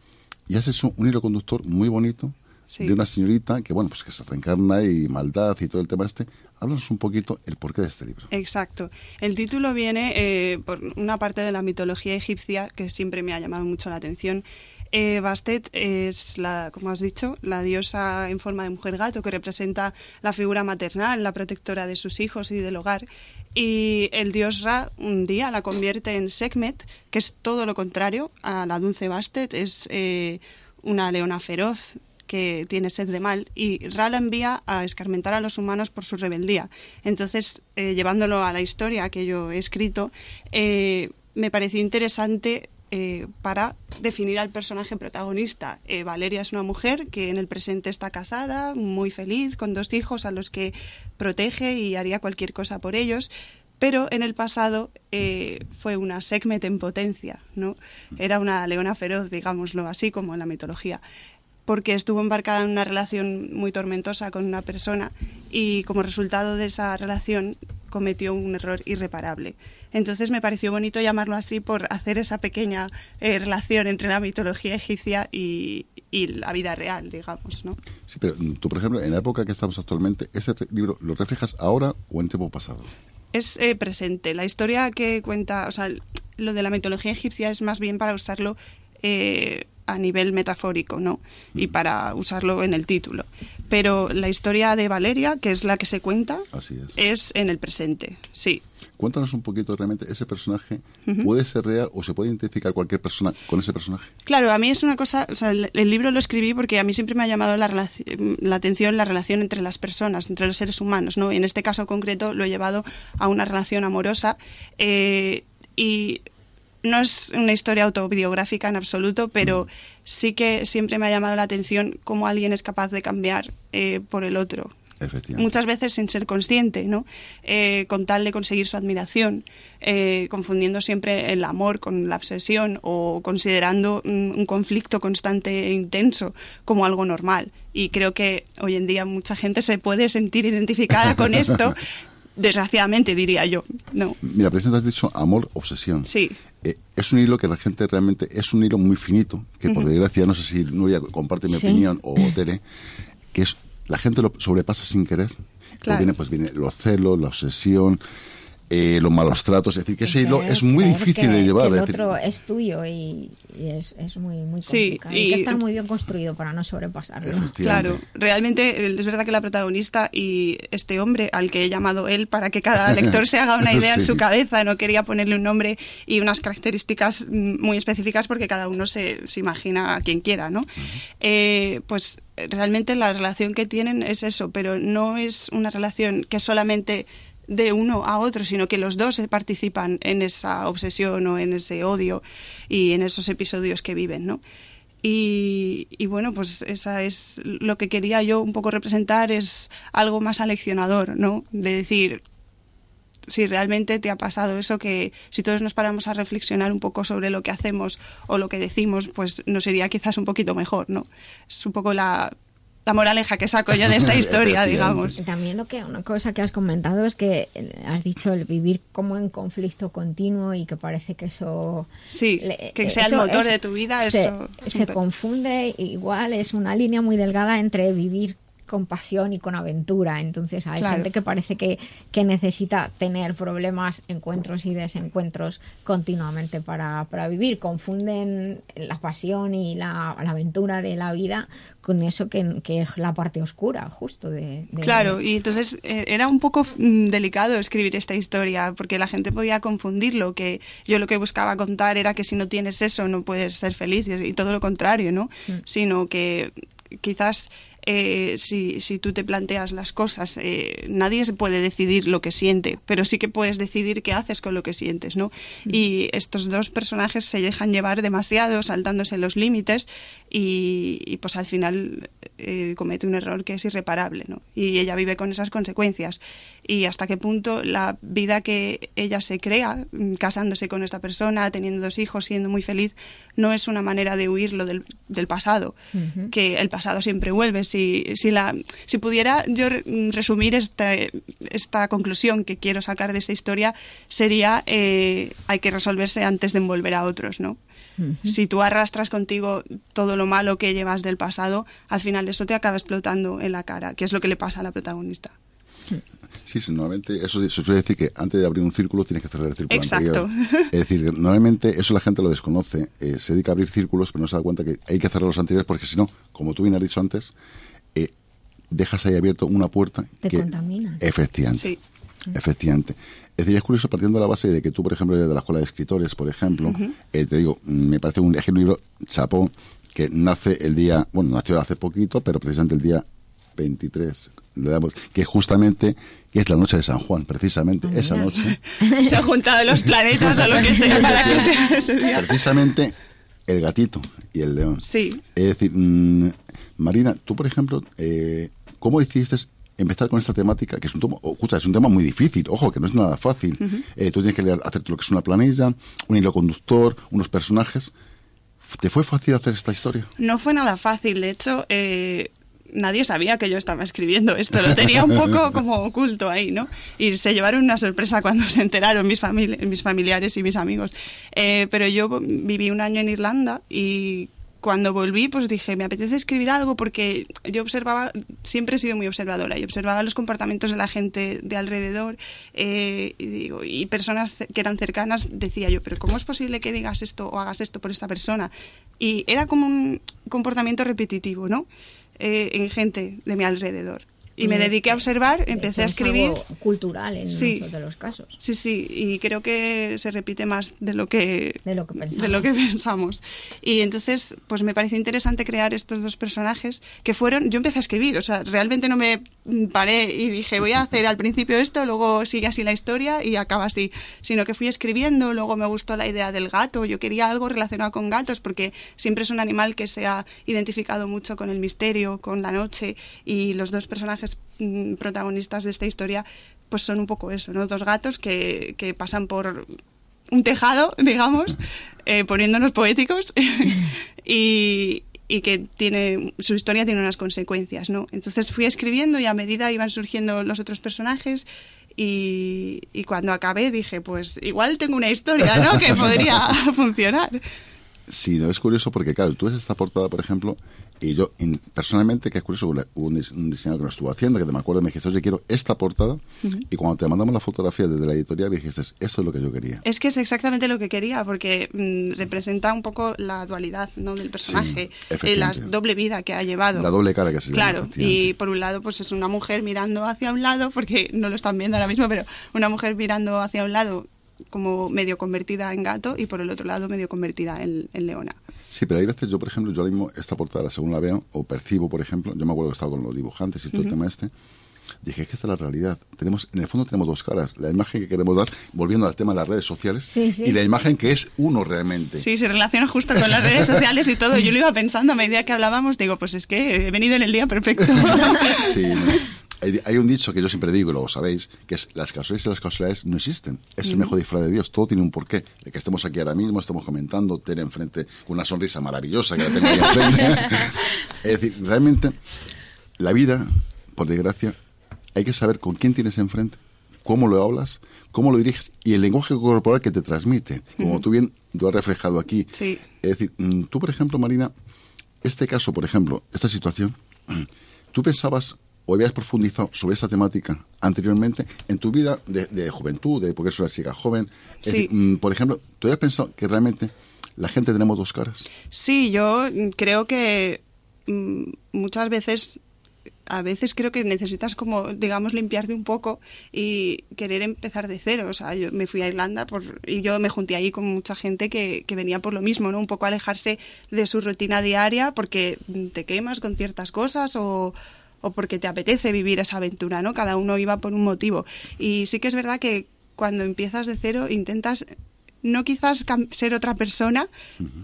y has hecho un hilo conductor muy bonito de una señorita que, bueno, pues que se reencarna y maldad y todo el tema este. Háblanos un poquito el porqué de este libro. Exacto. El título viene eh, por una parte de la mitología egipcia que siempre me ha llamado mucho la atención. Eh, Bastet es, la, como has dicho, la diosa en forma de mujer gato que representa la figura maternal, la protectora de sus hijos y del hogar. Y el dios Ra un día la convierte en Sekhmet, que es todo lo contrario a la dulce Bastet. Es eh, una leona feroz, que tiene sed de mal y Ra envía a escarmentar a los humanos por su rebeldía. Entonces, eh, llevándolo a la historia que yo he escrito, eh, me pareció interesante eh, para definir al personaje protagonista. Valeria es una mujer que en el presente está casada, muy feliz, con dos hijos a los que protege y haría cualquier cosa por ellos, pero en el pasado fue una Sekhmet en potencia, ¿no? Era una leona feroz, digámoslo así, como en la mitología porque estuvo embarcada en una relación muy tormentosa con una persona y como resultado de esa relación cometió un error irreparable. Entonces me pareció bonito llamarlo así por hacer esa pequeña eh, relación entre la mitología egipcia y, la vida real, digamos, ¿no? Sí, pero tú, por ejemplo, en la época que estamos actualmente, ¿ese libro lo reflejas ahora o en tiempo pasado? Es eh, presente. La historia que cuenta, o sea, lo de la mitología egipcia es más bien para usarlo eh, a nivel metafórico, ¿no? Y para usarlo en el título. Pero la historia de Valeria, que es la que se cuenta, es. en el presente, sí. Cuéntanos un poquito realmente, ¿ese personaje puede ser real o se puede identificar cualquier persona con ese personaje? Claro, a mí es una cosa, o sea, el, libro lo escribí porque a mí siempre me ha llamado la, la atención la relación entre las personas, entre los seres humanos, ¿no? En este caso concreto lo he llevado a una relación amorosa eh, y no es una historia autobiográfica en absoluto, pero mm. sí que siempre me ha llamado la atención cómo alguien es capaz de cambiar eh, por el otro. Muchas veces sin ser consciente, ¿no? Eh, con tal de conseguir su admiración, eh, confundiendo siempre el amor con la obsesión o considerando un, un, conflicto constante e intenso como algo normal. Y creo que hoy en día mucha gente se puede sentir identificada con esto desgraciadamente diría yo. No. Mira, presenta has dicho amor, obsesión. Sí. Eh, es un hilo que la gente realmente es un hilo muy finito, que por desgracia, no sé si Nuria comparte mi opinión o Tere, que es la gente lo sobrepasa sin querer. Claro. Viene, pues viene los celos, la obsesión, eh, los malos tratos. Es decir, que ese hilo es muy difícil de llevar. el otro es tuyo y, es, es, muy, muy complicado. Sí, y, que estar muy bien construido para no sobrepasarlo. Claro, realmente es verdad que la protagonista y este hombre al que he llamado él para que cada lector se haga una idea en su cabeza, no quería ponerle un nombre y unas características muy específicas porque cada uno se, se imagina a quien quiera, ¿no? Eh, pues realmente la relación que tienen es eso, pero no es una relación que solamente de uno a otro, sino que los dos participan en esa obsesión o en ese odio y en esos episodios que viven, ¿no? Y, bueno, pues esa es lo que quería yo un poco representar, es algo más aleccionador, ¿no? De decir, si realmente te ha pasado eso, que si todos nos paramos a reflexionar un poco sobre lo que hacemos o lo que decimos, pues nos sería quizás un poquito mejor, ¿no? Es un poco la, la moraleja que saco yo de esta historia, digamos. También lo que una cosa que has comentado es que has dicho el vivir como en conflicto continuo y que parece que eso sí que sea el motor de tu vida se, eso se confunde igual es una línea muy delgada entre vivir con pasión y con aventura. Entonces hay gente que parece que, que, necesita tener problemas, encuentros y desencuentros continuamente para, para vivir. Confunden la pasión y la, la, aventura de la vida con eso que, que, es la parte oscura justo de... claro, y entonces eh, era un poco mm, delicado escribir esta historia porque la gente podía confundirlo, que yo lo que buscaba contar era que si no tienes eso no puedes ser feliz y todo lo contrario, ¿no? Mm. Sino que quizás eh, si, si, tú te planteas las cosas, eh, nadie se puede decidir lo que siente, pero sí que puedes decidir qué haces con lo que sientes, ¿no? Mm. Y estos dos personajes se dejan llevar demasiado, saltándose los límites, y, pues al final eh, comete un error que es irreparable, ¿no? Y ella vive con esas consecuencias. Y hasta qué punto la vida que ella se crea, mm, casándose con esta persona, teniendo dos hijos, siendo muy feliz, no es una manera de huirlo del, del pasado, que el pasado siempre vuelve. Si, si, la, si pudiera yo resumir esta, esta conclusión que quiero sacar de esta historia, sería eh, hay que resolverse antes de envolver a otros, ¿no? Si tú arrastras contigo todo lo malo que llevas del pasado, al final eso te acaba explotando en la cara, que es lo que le pasa a la protagonista. Sí, normalmente eso se suele decir que antes de abrir un círculo tienes que cerrar el círculo Exacto. anterior. Es decir, normalmente eso la gente lo desconoce. Eh, se dedica a abrir círculos, pero no se da cuenta que hay que cerrar los anteriores porque si no, como tú bien has dicho antes, eh, dejas ahí abierto una puerta Te que contamina. efectivamente, sí. efectivamente. Es decir, es curioso partiendo de la base de que tú, por ejemplo, eres de la escuela de escritores, por ejemplo, eh, te digo, me parece un, ejemplo libro chapó que nace el día, bueno, nació hace poquito, pero precisamente el día 23, que justamente que es la noche de San Juan, precisamente Ah, esa noche. Se han juntado los planetas o lo que sea para que sea ese día. Precisamente el gatito y el león. Sí. Es decir, mmm, Marina, tú, por ejemplo, eh, ¿cómo decidiste empezar con esta temática, que es un tema, oh, escucha, es un tema muy difícil, ojo, que no es nada fácil. Eh, tú tienes que leer, hacer lo que es una planilla, un hilo conductor, unos personajes. ¿Te fue fácil hacer esta historia? No fue nada fácil, de hecho, eh, nadie sabía que yo estaba escribiendo esto, lo tenía un poco como oculto ahí, ¿no? Y se llevaron una sorpresa cuando se enteraron mis, famili mis familiares y mis amigos. Eh, pero yo viví un año en Irlanda y cuando volví, pues dije, me apetece escribir algo porque yo observaba, siempre he sido muy observadora y observaba los comportamientos de la gente de alrededor eh, y, digo, y personas que eran cercanas, decía yo, pero ¿cómo es posible que digas esto o hagas esto por esta persona? Y era como un comportamiento repetitivo, ¿no? Eh, en gente de mi alrededor y me dediqué a observar, empecé a escribir. cultural en muchos de los casos. Sí, sí, y creo que se repite más de lo que, de lo que, pensamos. De lo que pensamos. Y entonces, pues me pareció interesante crear estos dos personajes que fueron. Yo empecé a escribir, o sea, realmente no me paré y dije, voy a hacer al principio esto, luego sigue así la historia y acaba así. Sino que fui escribiendo, luego me gustó la idea del gato, yo quería algo relacionado con gatos porque siempre es un animal que se ha identificado mucho con el misterio, con la noche y los dos personajes Mm, protagonistas de esta historia pues son un poco eso, ¿no? Dos gatos que, que pasan por un tejado, digamos, eh, poniéndonos poéticos y, y que tiene su historia tiene unas consecuencias, ¿no? Entonces fui escribiendo y a medida iban surgiendo los otros personajes y, y cuando acabé dije, pues igual tengo una historia, ¿no? Que podría funcionar. Sí, no, es curioso porque, claro, tú ves esta portada, por ejemplo, y yo, personalmente, que es curioso, hubo un, diseñador que lo estuvo haciendo, que te me acuerdo, me dijiste, oye, quiero esta portada. Y cuando te mandamos la fotografía desde la editorial, me dijiste, esto es lo que yo quería. Es que es exactamente lo que quería, porque mm, representa un poco la dualidad ¿no? del personaje, y eh, la doble vida que ha llevado. La doble cara que se Claro, y por un lado, pues es una mujer mirando hacia un lado, porque no lo están viendo ahora mismo, pero una mujer mirando hacia un lado como medio convertida en gato y por el otro lado medio convertida en leona. Sí, pero hay veces, yo por ejemplo, yo ahora mismo esta portada, según la veo, o percibo, por ejemplo, yo me acuerdo que estaba con los dibujantes y todo el tema este, dije, es que esta es la realidad. Tenemos, en el fondo tenemos dos caras. La imagen que queremos dar, volviendo al tema de las redes sociales, y la imagen que es uno realmente. Sí, se relaciona justo con las redes sociales y todo. Yo lo iba pensando a medida que hablábamos, digo, pues es que he venido en el día perfecto. sí, hay, un dicho que yo siempre digo, y lo sabéis, que es las casualidades y las casualidades no existen. Es el mejor disfraz de Dios. Todo tiene un porqué. El que estemos aquí ahora mismo, estemos comentando, tener enfrente una sonrisa maravillosa que la tengo ahí enfrente. es decir, realmente, la vida, por desgracia, hay que saber con quién tienes enfrente, cómo lo hablas, cómo lo diriges y el lenguaje corporal que te transmite. Como tú bien lo has reflejado aquí. Sí. Es decir, mm, tú, por ejemplo, Marina, este caso, por ejemplo, esta situación, tú pensabas o habías profundizado sobre esa temática anteriormente en tu vida de, juventud, de porque eres una chica joven. Mm, por ejemplo, ¿tú habías pensado que realmente la gente tenemos dos caras? Sí, yo creo que mm, muchas veces a veces creo que necesitas como, digamos, limpiarte un poco y querer empezar de cero. O sea, yo me fui a Irlanda por, y yo me junté ahí con mucha gente que, que venía por lo mismo, ¿no? Un poco alejarse de su rutina diaria porque te quemas con ciertas cosas o, o porque te apetece vivir esa aventura, ¿no? Cada uno iba por un motivo. Y sí que es verdad que cuando empiezas de cero intentas no quizás ser otra persona,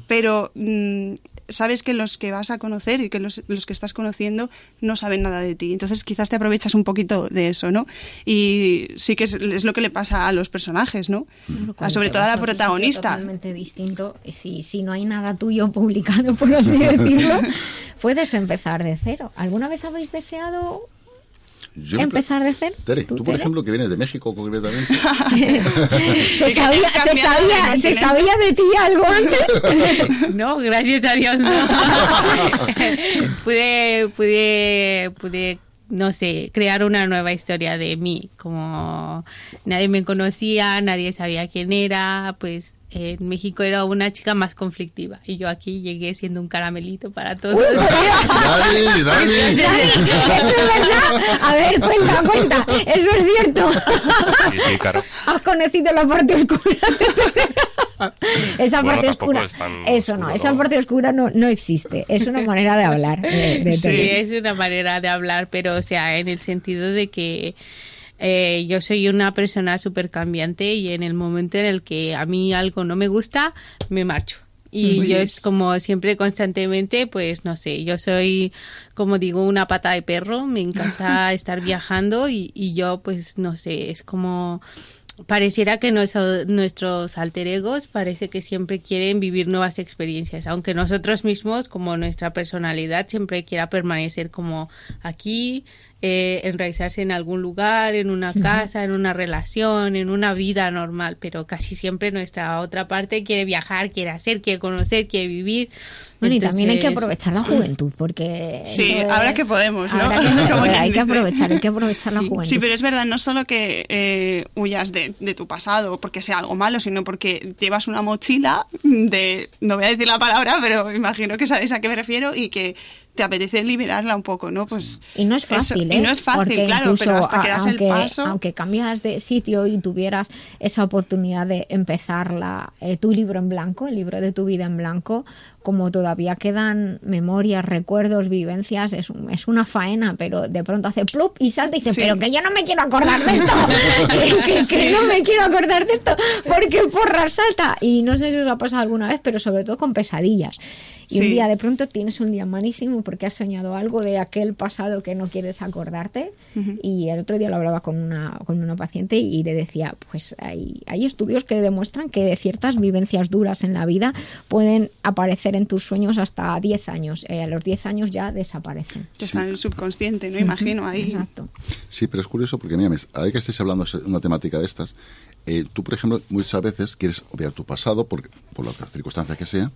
pero mm, sabes que los que vas a conocer y que los, que estás conociendo no saben nada de ti. Entonces quizás te aprovechas un poquito de eso, ¿no? Y sí que es, lo que le pasa a los personajes, ¿no? sobre todo a la protagonista. totalmente distinto. Si, si no hay nada tuyo publicado, por así decirlo, puedes empezar de cero. ¿Alguna vez habéis deseado empezar de cero. Tere, tú, por ejemplo, que vienes de México concretamente. ¿Se, sabía, se, sabía, ¿Se sabía de ti algo antes? no, gracias a Dios no. pude, pude, pude no sé, crear una nueva historia de mí, como nadie me conocía, nadie sabía quién era, pues en México era una chica más conflictiva y yo aquí llegué siendo un caramelito para todos. Dani, Dani. Eso es verdad. A ver, cuenta, cuenta. Eso es cierto. Sí, sí, claro. Has conocido la parte oscura. esa parte oscura. eso no, esa parte oscura no, no existe. Es una manera de hablar. sí, es una manera de hablar, pero o sea, en el sentido de que eh, yo soy una persona súper cambiante y en el momento en el que a mí algo no me gusta, me marcho. Y yo es como siempre constantemente, pues no sé, yo soy, como digo, una pata de perro, me encanta estar viajando y, y yo pues no sé, es como pareciera que nuestros alter egos parece que siempre quieren vivir nuevas experiencias, aunque nosotros mismos, como nuestra personalidad, siempre quiera permanecer como aquí, eh, enraizarse en algún lugar, en una casa, en una relación, en una vida normal, pero casi siempre nuestra otra parte quiere viajar, quiere hacer, quiere conocer, quiere vivir. Bueno, y también hay que aprovechar la juventud, porque... Sí, ahora que podemos, ¿no? hay que aprovechar, hay que aprovechar la juventud. Sí, pero es verdad, no solo que eh, huyas de, de, tu pasado porque sea algo malo, sino porque llevas una mochila de, no voy a decir la palabra, pero imagino que sabéis a qué me refiero, y que te apetece liberarla un poco, ¿no? Pues y no es fácil, ¿eh? Y no es fácil, claro, pero hasta que das aunque, el paso... Aunque cambias de sitio y tuvieras esa oportunidad de empezar la, eh, tu libro en blanco, el libro de tu vida en blanco, como todavía quedan memorias, recuerdos, vivencias, es, es una faena, pero de pronto hace plup y salta y dice, pero que yo no me quiero acordar de esto, que, que, no me quiero acordar de esto, porque porra salta. Y no sé si os ha pasado alguna vez, pero sobre todo con pesadillas. Y un día de pronto tienes un día malísimo porque has soñado algo de aquel pasado que no quieres acordarte. Y el otro día lo hablaba con una, con una paciente y le decía, pues hay, hay estudios que demuestran que ciertas vivencias duras en la vida pueden aparecer en tus sueños hasta 10 años. Eh, a los 10 años ya desaparecen. Que están en el subconsciente, ¿no? Imagino ahí. Exacto. Sí, pero es curioso porque, mira, ahora que estés hablando de una temática de estas, eh, tú, por ejemplo, muchas veces quieres obviar tu pasado por, por las circunstancias que sea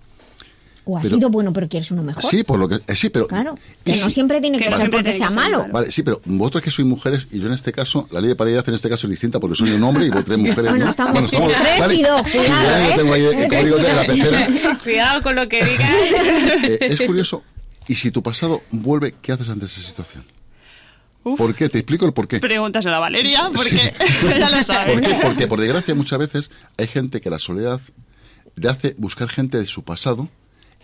o ha sido bueno, pero quieres uno mejor. Sí, por lo que, eh, sí, pero... Claro, que no siempre tiene que, ser porque sea malo. Vale, sí, pero vosotros que sois mujeres, y yo en este caso, la ley de paridad en este caso es distinta porque soy un hombre y vos tres mujeres. bueno, estamos, bueno, estamos tres vale, y dos, cuidado, ¿eh? tengo ahí, como digo, de la pecera. Cuidado con lo que digas. Eh, es curioso, y si tu pasado vuelve, ¿qué haces ante esa situación? Uf. ¿Por qué? Te explico el por qué. Pregúntaselo a Valeria, porque ella lo sabe. ¿Por qué? Porque, por desgracia, muchas veces hay gente que la soledad le hace buscar gente de su pasado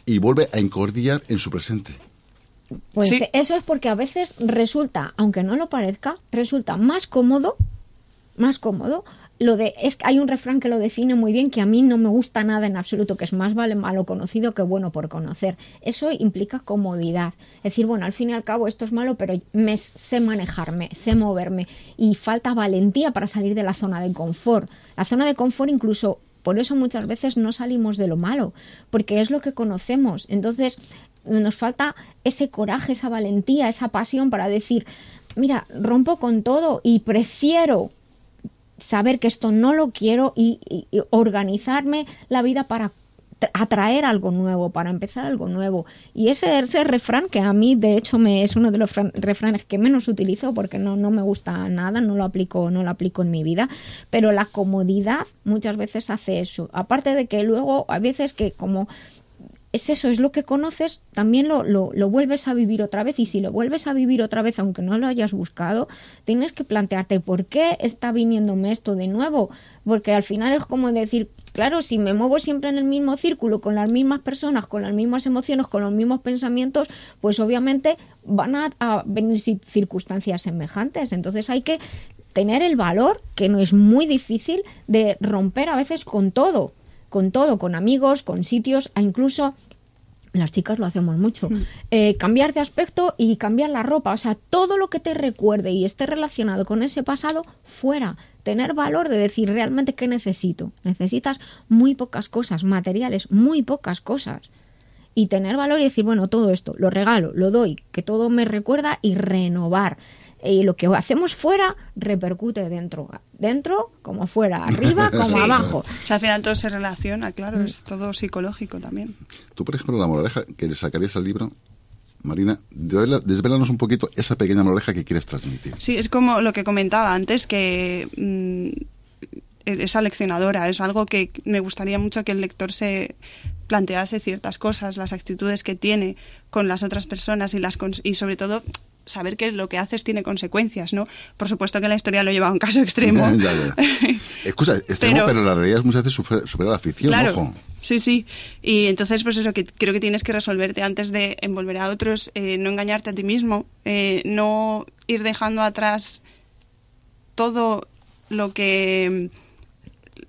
y vuelve a encordiar en su presente. Pues sí. eso es porque a veces resulta, aunque no lo parezca, resulta más cómodo, más cómodo. Lo de es hay un refrán que lo define muy bien que a mí no me gusta nada en absoluto, que es más vale malo conocido que bueno por conocer. Eso implica comodidad. Es decir, bueno, al fin y al cabo esto es malo, pero me sé manejarme, sé moverme y falta valentía para salir de la zona de confort. La zona de confort incluso por eso muchas veces no salimos de lo malo, porque es lo que conocemos. Entonces nos falta ese coraje, esa valentía, esa pasión para decir, mira, rompo con todo y prefiero saber que esto no lo quiero y, y, organizarme la vida para atraer algo nuevo, para empezar algo nuevo. Y ese, ese refrán, que a mí de hecho me, es uno de los refranes que menos utilizo porque no, no me gusta nada, no lo aplico, no lo aplico en mi vida, pero la comodidad muchas veces hace eso. Aparte de que luego a veces que como es eso, es lo que conoces, también lo, lo, lo, vuelves a vivir otra vez. Y si lo vuelves a vivir otra vez, aunque no lo hayas buscado, tienes que plantearte por qué está viniéndome esto de nuevo. Porque al final es como decir, claro, si me muevo siempre en el mismo círculo, con las mismas personas, con las mismas emociones, con los mismos pensamientos, pues obviamente van a, a venir circunstancias semejantes. Entonces hay que tener el valor, que no es muy difícil, de romper a veces con todo con todo, con amigos, con sitios, e incluso las chicas lo hacemos mucho. Mm. Eh, cambiar de aspecto y cambiar la ropa. O sea, todo lo que te recuerde y esté relacionado con ese pasado, fuera. Tener valor de decir realmente qué necesito. Necesitas muy pocas cosas, materiales, muy pocas cosas. Y tener valor y decir, bueno, todo esto lo regalo, lo doy, que todo me recuerda y renovar y lo que hacemos fuera repercute dentro, dentro como fuera, arriba como sí. abajo. O sea, al final todo se relaciona, claro, mm. es todo psicológico también. Tú, por ejemplo, la moraleja que le sacarías al libro, Marina, desvélanos un poquito esa pequeña moraleja que quieres transmitir. Sí, es como lo que comentaba antes, que mmm, es aleccionadora, es algo que me gustaría mucho que el lector se plantease ciertas cosas, las actitudes que tiene con las otras personas y, las y sobre todo saber que lo que haces tiene consecuencias, ¿no? Por supuesto que la historia lo lleva a un caso extremo. ya, ya. Excusa, extremo, pero, pero, la realidad muchas veces supera, supera la ficción, claro, ojo. Sí, sí. Y entonces, pues eso, que creo que tienes que resolverte antes de envolver a otros, eh, no engañarte a ti mismo, eh, no ir dejando atrás todo lo que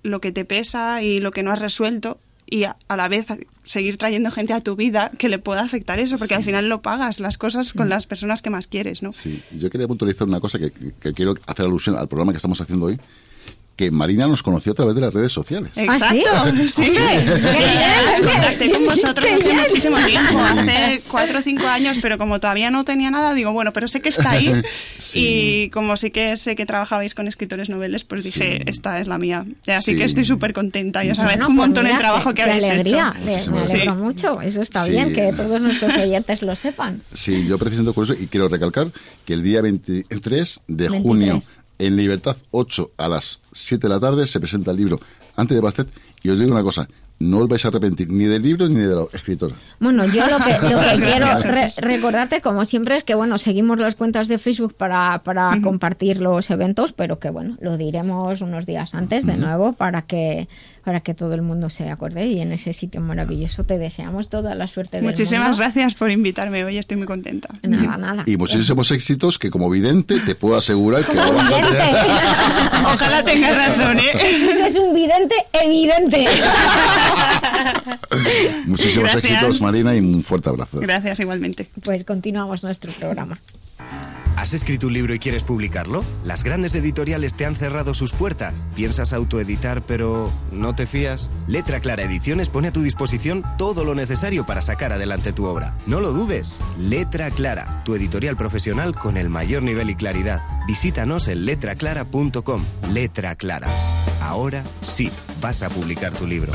lo que te pesa y lo que no has resuelto y a, a la vez seguir trayendo gente a tu vida que le pueda afectar eso, porque sí. al final lo pagas las cosas con las personas que más quieres, ¿no? Sí, yo quería puntualizar una cosa que, que, quiero hacer alusión al programa que estamos haciendo hoy, que Marina nos conoció a través de las redes sociales. Exacto. ¿Ah, sí? sí. Sí. Sí, contacté con vosotros hace muchísimo tiempo, hace cuatro o cinco años, pero como todavía no tenía nada, digo, bueno, pero sé que está ahí. Sí. Y como sí que sé que trabajabais con escritores noveles, pues dije, Sí. esta es la mía. Así Sí. que estoy súper contenta y os agradezco un montón el trabajo que habéis qué alegría. hecho. Me Muchísimas alegro mucho. Eso está Sí. bien, que todos nuestros oyentes lo sepan. Sí, yo precisamente por eso, y quiero recalcar que el día 23 de 23. junio, en Libertad 8 a las 7 de la tarde, se presenta el libro Antes de Bastet. Y os digo una cosa, no os vais a arrepentir ni del libro ni de la escritora. Bueno, yo lo que, lo que Muchas quiero re- recordarte, como siempre, es que bueno, seguimos las cuentas de Facebook para, para compartir los eventos, pero que bueno, lo diremos unos días antes de nuevo para que para que todo el mundo se acuerde y en ese sitio maravilloso te deseamos toda la suerte del Muchísimas mundo. gracias por invitarme hoy, estoy muy contenta. Nada, nada. Y muchísimos éxitos que como vidente te puedo asegurar que Como vas a tener. Ojalá tengas razón, ¿eh? Ese es un vidente evidente. Muchísimos Gracias. éxitos, Marina, y un fuerte abrazo. Gracias igualmente. Pues continuamos nuestro programa. ¿Has escrito un libro y quieres publicarlo? Las grandes editoriales te han cerrado sus puertas. ¿Piensas autoeditar pero no te fías? Letra Clara Ediciones pone a tu disposición todo lo necesario para sacar adelante tu obra. No lo dudes. Letra Clara, tu editorial profesional con el mayor nivel y claridad. Visítanos en letraclara.com. Letra Clara. Ahora sí, vas a publicar tu libro.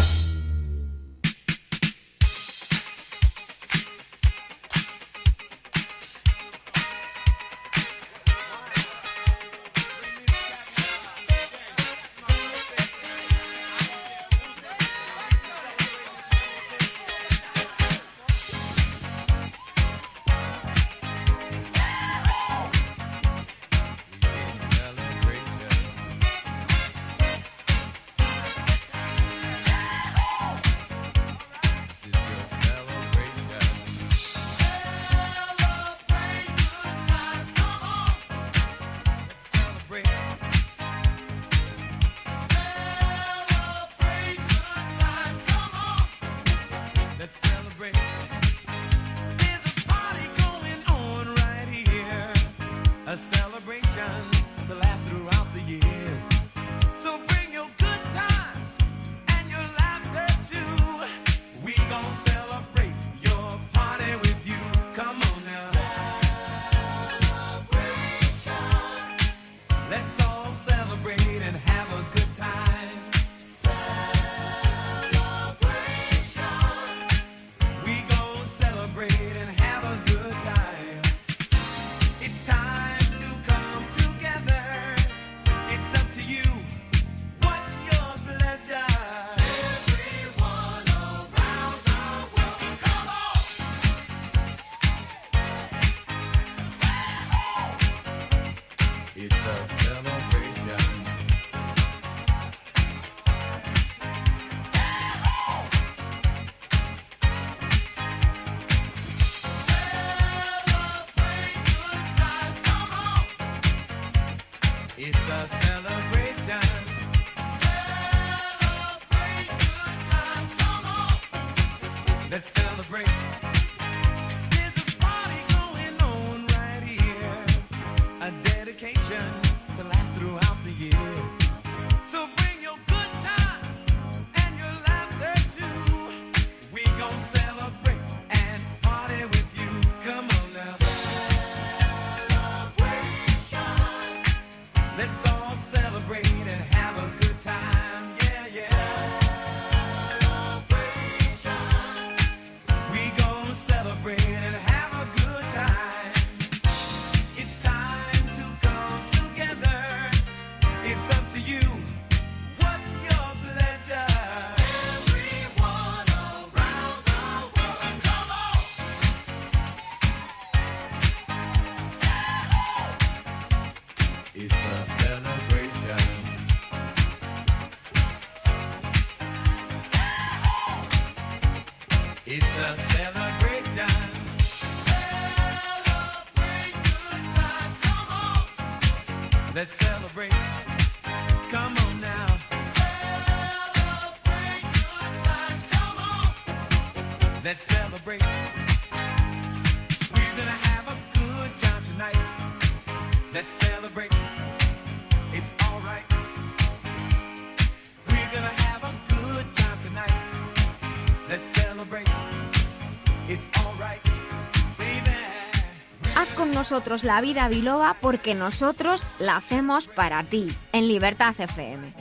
Nosotros la vida biloba porque nosotros la hacemos para ti, en Libertad FM.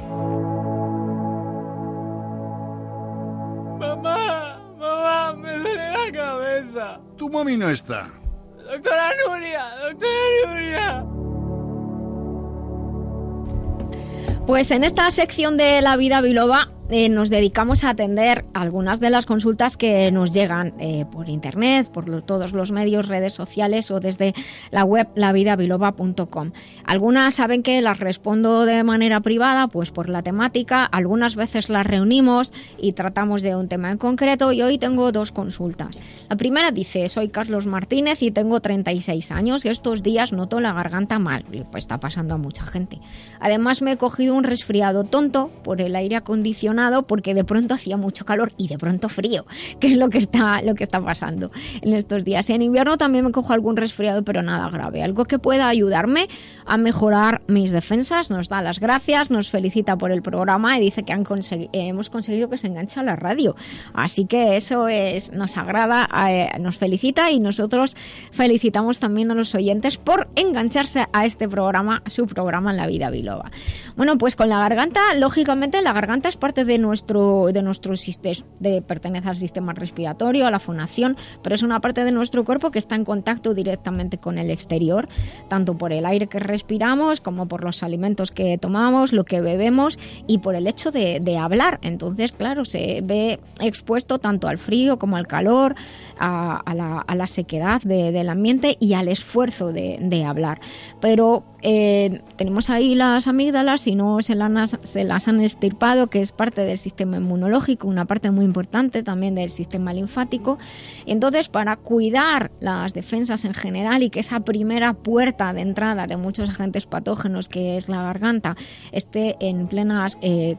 Mamá, mamá, me duele la cabeza. Tu mami no está. Doctora Nuria, doctora Nuria. Pues en esta sección de la vida biloba eh, nos dedicamos a atender algunas de las consultas que nos llegan eh, por internet, por lo- todos los medios, redes sociales o desde la web lavidabiloba.com. Algunas saben que las respondo de manera privada, pues por la temática. Algunas veces las reunimos y tratamos de un tema en concreto. Y hoy tengo dos consultas. La primera dice: Soy Carlos Martínez y tengo 36 años y estos días noto la garganta mal. Pues está pasando a mucha gente. Además me he cogido un resfriado tonto por el aire acondicionado porque de pronto hacía mucho calor y de pronto frío, que es lo que está lo que está pasando en estos días. Y en invierno también me cojo algún resfriado, pero nada grave. Algo que pueda ayudarme a mejorar mis defensas. Nos da las gracias, nos felicita por el programa y dice que han eh, hemos conseguido que se enganche a la radio. Así que eso es nos agrada, eh, nos felicita y nosotros felicitamos también a los oyentes por engancharse a este programa, su programa en la vida biloba. Bueno, pues con la garganta, lógicamente la garganta es parte de nuestro de nuestro sistema, de pertenece al sistema respiratorio, a la fonación, pero es una parte de nuestro cuerpo que está en contacto directamente con el exterior, tanto por el aire que respiramos como por los alimentos que tomamos, lo que bebemos y por el hecho de, de hablar. Entonces, claro, se ve expuesto tanto al frío como al calor, a, a la, a la sequedad de- del ambiente y al esfuerzo de, de hablar. Pero eh, tenemos ahí las amígdalas y no se las, se las han estirpado, que es parte del sistema inmunológico, una parte muy importante también del sistema linfático. Entonces, para cuidar las defensas en general y que esa primera puerta de entrada de muchos agentes patógenos, que es la garganta, esté en plenas eh,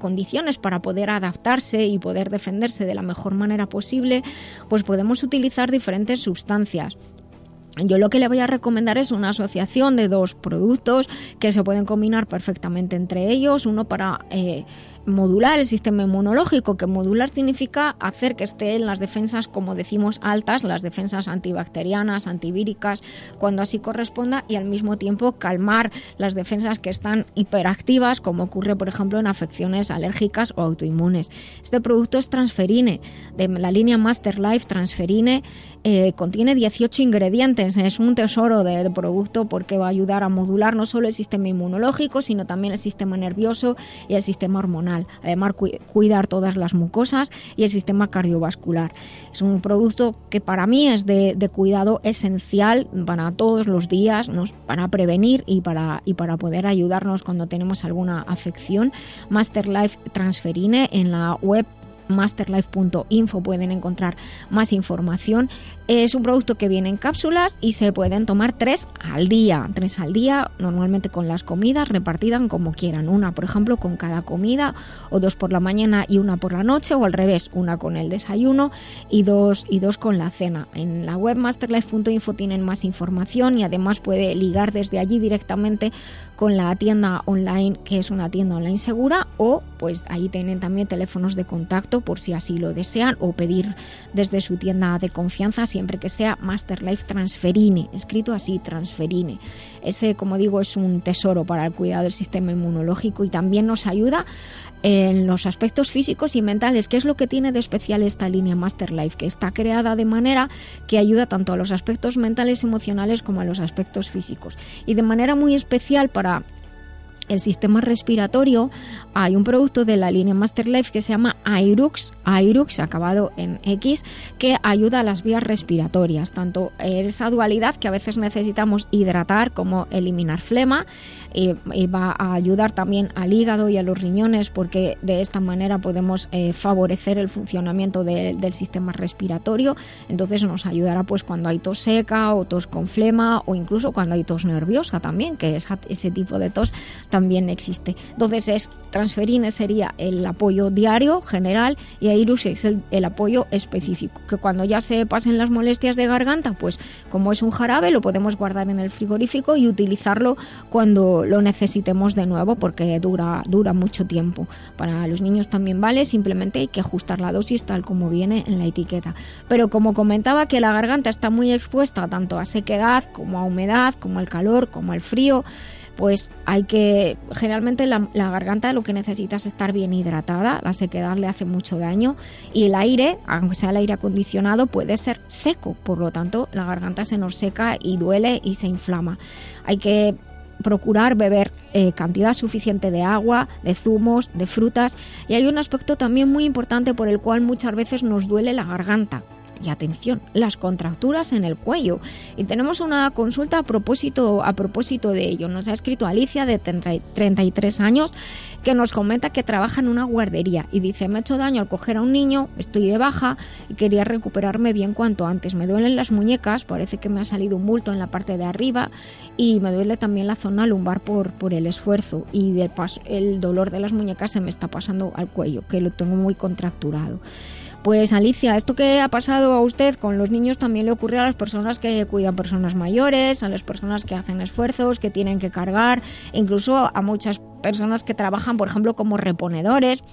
condiciones para poder adaptarse y poder defenderse de la mejor manera posible, pues podemos utilizar diferentes sustancias. Yo lo que le voy a recomendar es una asociación de dos productos que se pueden combinar perfectamente entre ellos, uno para eh, modular el sistema inmunológico, que modular significa hacer que estén las defensas, como decimos, altas, las defensas antibacterianas, antivíricas, cuando así corresponda, y al mismo tiempo calmar las defensas que están hiperactivas, como ocurre, por ejemplo, en afecciones alérgicas o autoinmunes. Este producto es transferine, de la línea Master Life Transferine, eh, contiene 18 ingredientes, es un tesoro de, producto porque va a ayudar a modular no solo el sistema inmunológico, sino también el sistema nervioso y el sistema hormonal. Además, cu- cuidar todas las mucosas y el sistema cardiovascular. Es un producto que para mí es de, cuidado esencial para todos los días, para prevenir y para, y para poder ayudarnos cuando tenemos alguna afección. Master Life Transferine en la web masterlife.info pueden encontrar más información. Es un producto que viene en cápsulas y se pueden tomar tres al día. Tres al día, normalmente con las comidas repartidas como quieran. Una, por ejemplo, con cada comida, o dos por la mañana y una por la noche, o al revés, una con el desayuno y dos, y dos con la cena. En la web masterlife.info tienen más información y además puede ligar desde allí directamente con la tienda online, que es una tienda online segura, o pues ahí tienen también teléfonos de contacto por si así lo desean, o pedir desde su tienda de confianza siempre que sea Masterlife Transferine, escrito así, Transferine. Ese, como digo, es un tesoro para el cuidado del sistema inmunológico y también nos ayuda en los aspectos físicos y mentales, que es lo que tiene de especial esta línea Masterlife, que está creada de manera que ayuda tanto a los aspectos mentales, emocionales como a los aspectos físicos. Y de manera muy especial para el sistema respiratorio hay un producto de la línea Masterlife que se llama Airux, Airux acabado en X, que ayuda a las vías respiratorias, tanto esa dualidad que a veces necesitamos hidratar como eliminar flema, va a ayudar también al hígado y a los riñones porque de esta manera podemos eh, favorecer el funcionamiento de- del sistema respiratorio, entonces nos ayudará pues cuando hay tos seca o tos con flema o incluso cuando hay tos nerviosa también, que esa- ese tipo de tos también existe. Entonces es Transferine sería el apoyo diario general y Airus es el, el apoyo específico, que cuando ya se pasen las molestias de garganta, pues como es un jarabe lo podemos guardar en el frigorífico y utilizarlo cuando lo necesitemos de nuevo porque dura, dura mucho tiempo. Para los niños también vale, simplemente hay que ajustar la dosis tal como viene en la etiqueta. Pero como comentaba que la garganta está muy expuesta tanto a sequedad como a humedad, como al calor, como al frío, pues hay que, generalmente la, la, garganta lo que necesita es estar bien hidratada, la sequedad le hace mucho daño y el aire, aunque sea el aire acondicionado, puede ser seco, por lo tanto la garganta se nos seca y duele y se inflama. Hay que procurar beber eh, cantidad suficiente de agua, de zumos, de frutas. Y hay un aspecto también muy importante por el cual muchas veces nos duele la garganta y atención, las contracturas en el cuello. Y tenemos una consulta a propósito, a propósito de ello. Nos ha escrito Alicia, de 33 años, que nos comenta que trabaja en una guardería y dice, me he hecho daño al coger a un niño, estoy de baja y quería recuperarme bien cuanto antes. Me duelen las muñecas, parece que me ha salido un bulto en la parte de arriba y me duele también la zona lumbar por, por el esfuerzo y de paso, el dolor de las muñecas se me está pasando al cuello, que lo tengo muy contracturado. Pues Alicia, esto que ha pasado a usted con los niños también le ocurre a las personas que cuidan personas mayores, a las personas que hacen esfuerzos, que tienen que cargar, incluso a muchas personas que trabajan, por ejemplo, como reponedores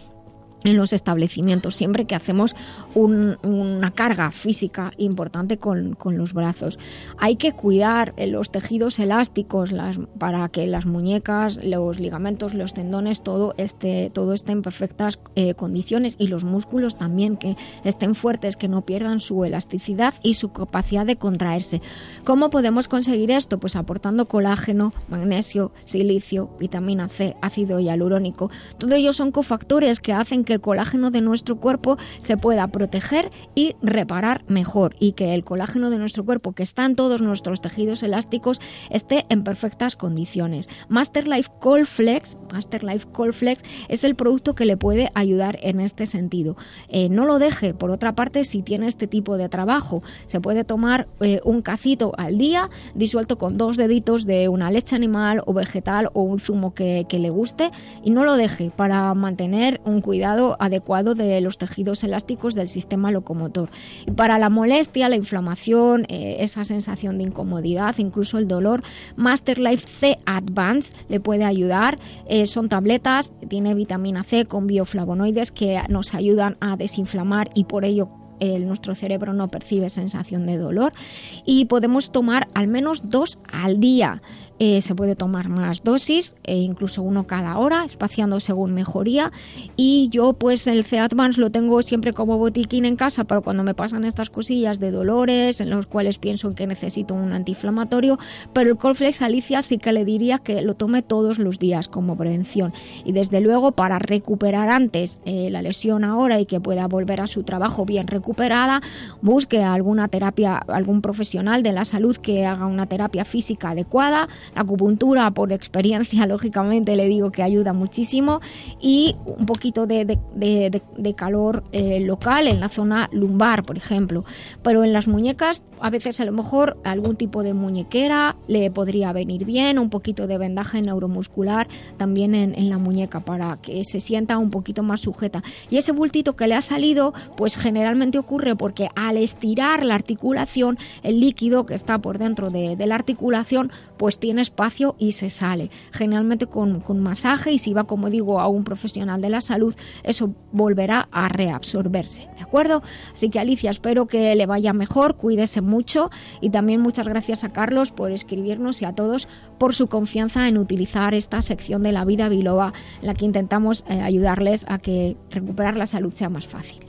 en los establecimientos, siempre que hacemos un, una carga física importante con, con, los brazos. Hay que cuidar los tejidos elásticos para que las muñecas, los ligamentos, los tendones, todo esté, todo esté en perfectas eh, condiciones y los músculos también que estén fuertes, que no pierdan su elasticidad y su capacidad de contraerse. ¿Cómo podemos conseguir esto? Pues aportando colágeno, magnesio, silicio, vitamina C, ácido hialurónico. Todo ellos son cofactores que hacen que el colágeno de nuestro cuerpo se pueda proteger y reparar mejor y que el colágeno de nuestro cuerpo que está en todos nuestros tejidos elásticos esté en perfectas condiciones. Master Life Colflex, Master es el producto que le puede ayudar en este sentido. Eh, no lo deje, por otra parte, si tiene este tipo de trabajo, se puede tomar eh, un cacito al día disuelto con dos deditos de una leche animal o vegetal o un zumo que le guste y no lo deje para mantener un cuidado adecuado de los tejidos elásticos del sistema locomotor. Y para la molestia, la inflamación, eh, esa sensación de incomodidad, incluso el dolor, Master Life C Advance le puede ayudar. Eh, son tabletas, tiene vitamina C con bioflavonoides que nos ayudan a desinflamar y por ello el, nuestro cerebro no percibe sensación de dolor y podemos tomar al menos dos al día. Eh, se puede tomar más dosis, e incluso uno cada hora, espaciando según mejoría. Y yo, pues, el C-Advance lo tengo siempre como botiquín en casa para cuando me pasan estas cosillas de dolores, en los cuales pienso que necesito un antiinflamatorio. Pero el Colflex Alicia sí que le diría que lo tome todos los días como prevención. Y desde luego, para recuperar antes eh, la lesión ahora y que pueda volver a su trabajo bien recuperada, busque alguna terapia, algún profesional de la salud que haga una terapia física adecuada la acupuntura, por experiencia, lógicamente, le digo que ayuda muchísimo. Y un poquito de, de, calor eh, local en la zona lumbar, por ejemplo. Pero en las muñecas, a veces a lo mejor algún tipo de muñequera le podría venir bien, un poquito de vendaje neuromuscular también en, en la muñeca para que se sienta un poquito más sujeta. Y ese bultito que le ha salido, pues generalmente ocurre porque al estirar la articulación, el líquido que está por dentro de, la articulación, pues tiene espacio y se sale. Generalmente con, con, masaje y si va, como digo, a un profesional de la salud, eso volverá a reabsorberse. ¿De acuerdo? Así que Alicia, espero que le vaya mejor, cuídese y también muchas gracias a Carlos por escribirnos y a todos por su confianza en utilizar esta sección de la vida biloba en la que intentamos eh, ayudarles a que recuperar la salud sea más fácil.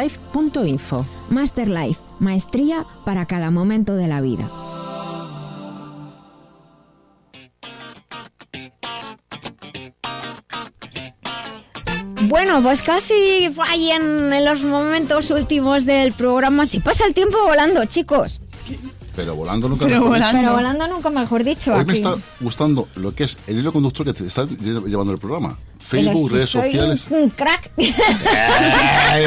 masterlife.info. Masterlife, maestría para cada momento de la vida. Bueno, pues casi vayan en los momentos últimos del programa. Si pasa el tiempo volando, chicos. Pero volando nunca pero mejor volando. Dicho. Pero volando nunca mejor dicho. Hoy aquí. me está gustando lo que es el hilo conductor que te está llevando el programa. Facebook, si redes sociales. Un, un crack.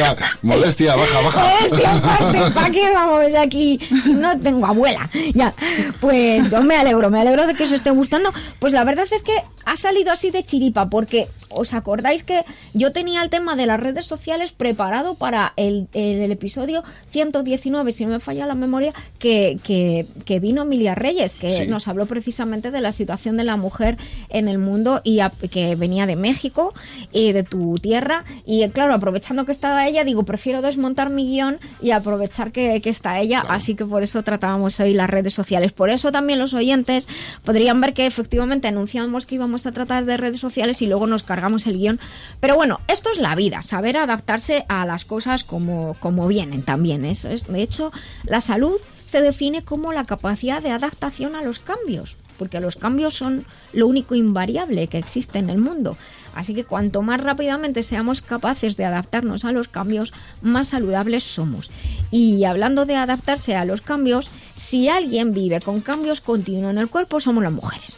Va. Modestia, baja, baja. ¿Para qué vamos aquí? No tengo abuela. Ya. Pues yo me alegro, me alegro de que os esté gustando. Pues la verdad es que ha salido así de chiripa, porque os acordáis que yo tenía el tema de las redes sociales preparado para el, el- el episodio 119, si no me falla la memoria, que, que, que vino Emilia Reyes, que Sí. nos habló precisamente de la situación de la mujer en el mundo y a- que venía de México y de tu tierra. Y claro, aprovechando que estaba ella, digo, prefiero desmontar mi guion y aprovechar que, que está ella. Así que por eso tratábamos hoy las redes sociales. Por eso también los oyentes podrían ver que efectivamente anunciamos que íbamos a tratar de redes sociales y luego nos cargamos el guion. Pero bueno, esto es la vida, saber adaptarse a las cosas como, como vienen también. Eso es, de hecho, la salud se define como la capacidad de adaptación a los cambios, porque los cambios son lo único invariable que existe en el mundo. Así que cuanto más rápidamente seamos capaces de adaptarnos a los cambios, más saludables somos. Y hablando de adaptarse a los cambios, si alguien vive con cambios continuos en el cuerpo, somos las mujeres.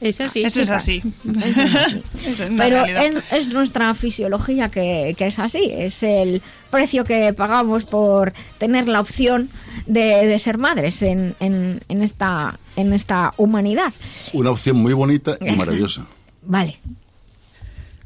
Eso sí. Eso es así. Eso es así. Eso es una Pero es, es nuestra fisiología que, que es así, es el precio que pagamos por tener la opción de, de ser madres en, en- en esta, en esta humanidad. Una opción muy bonita y maravillosa. Vale,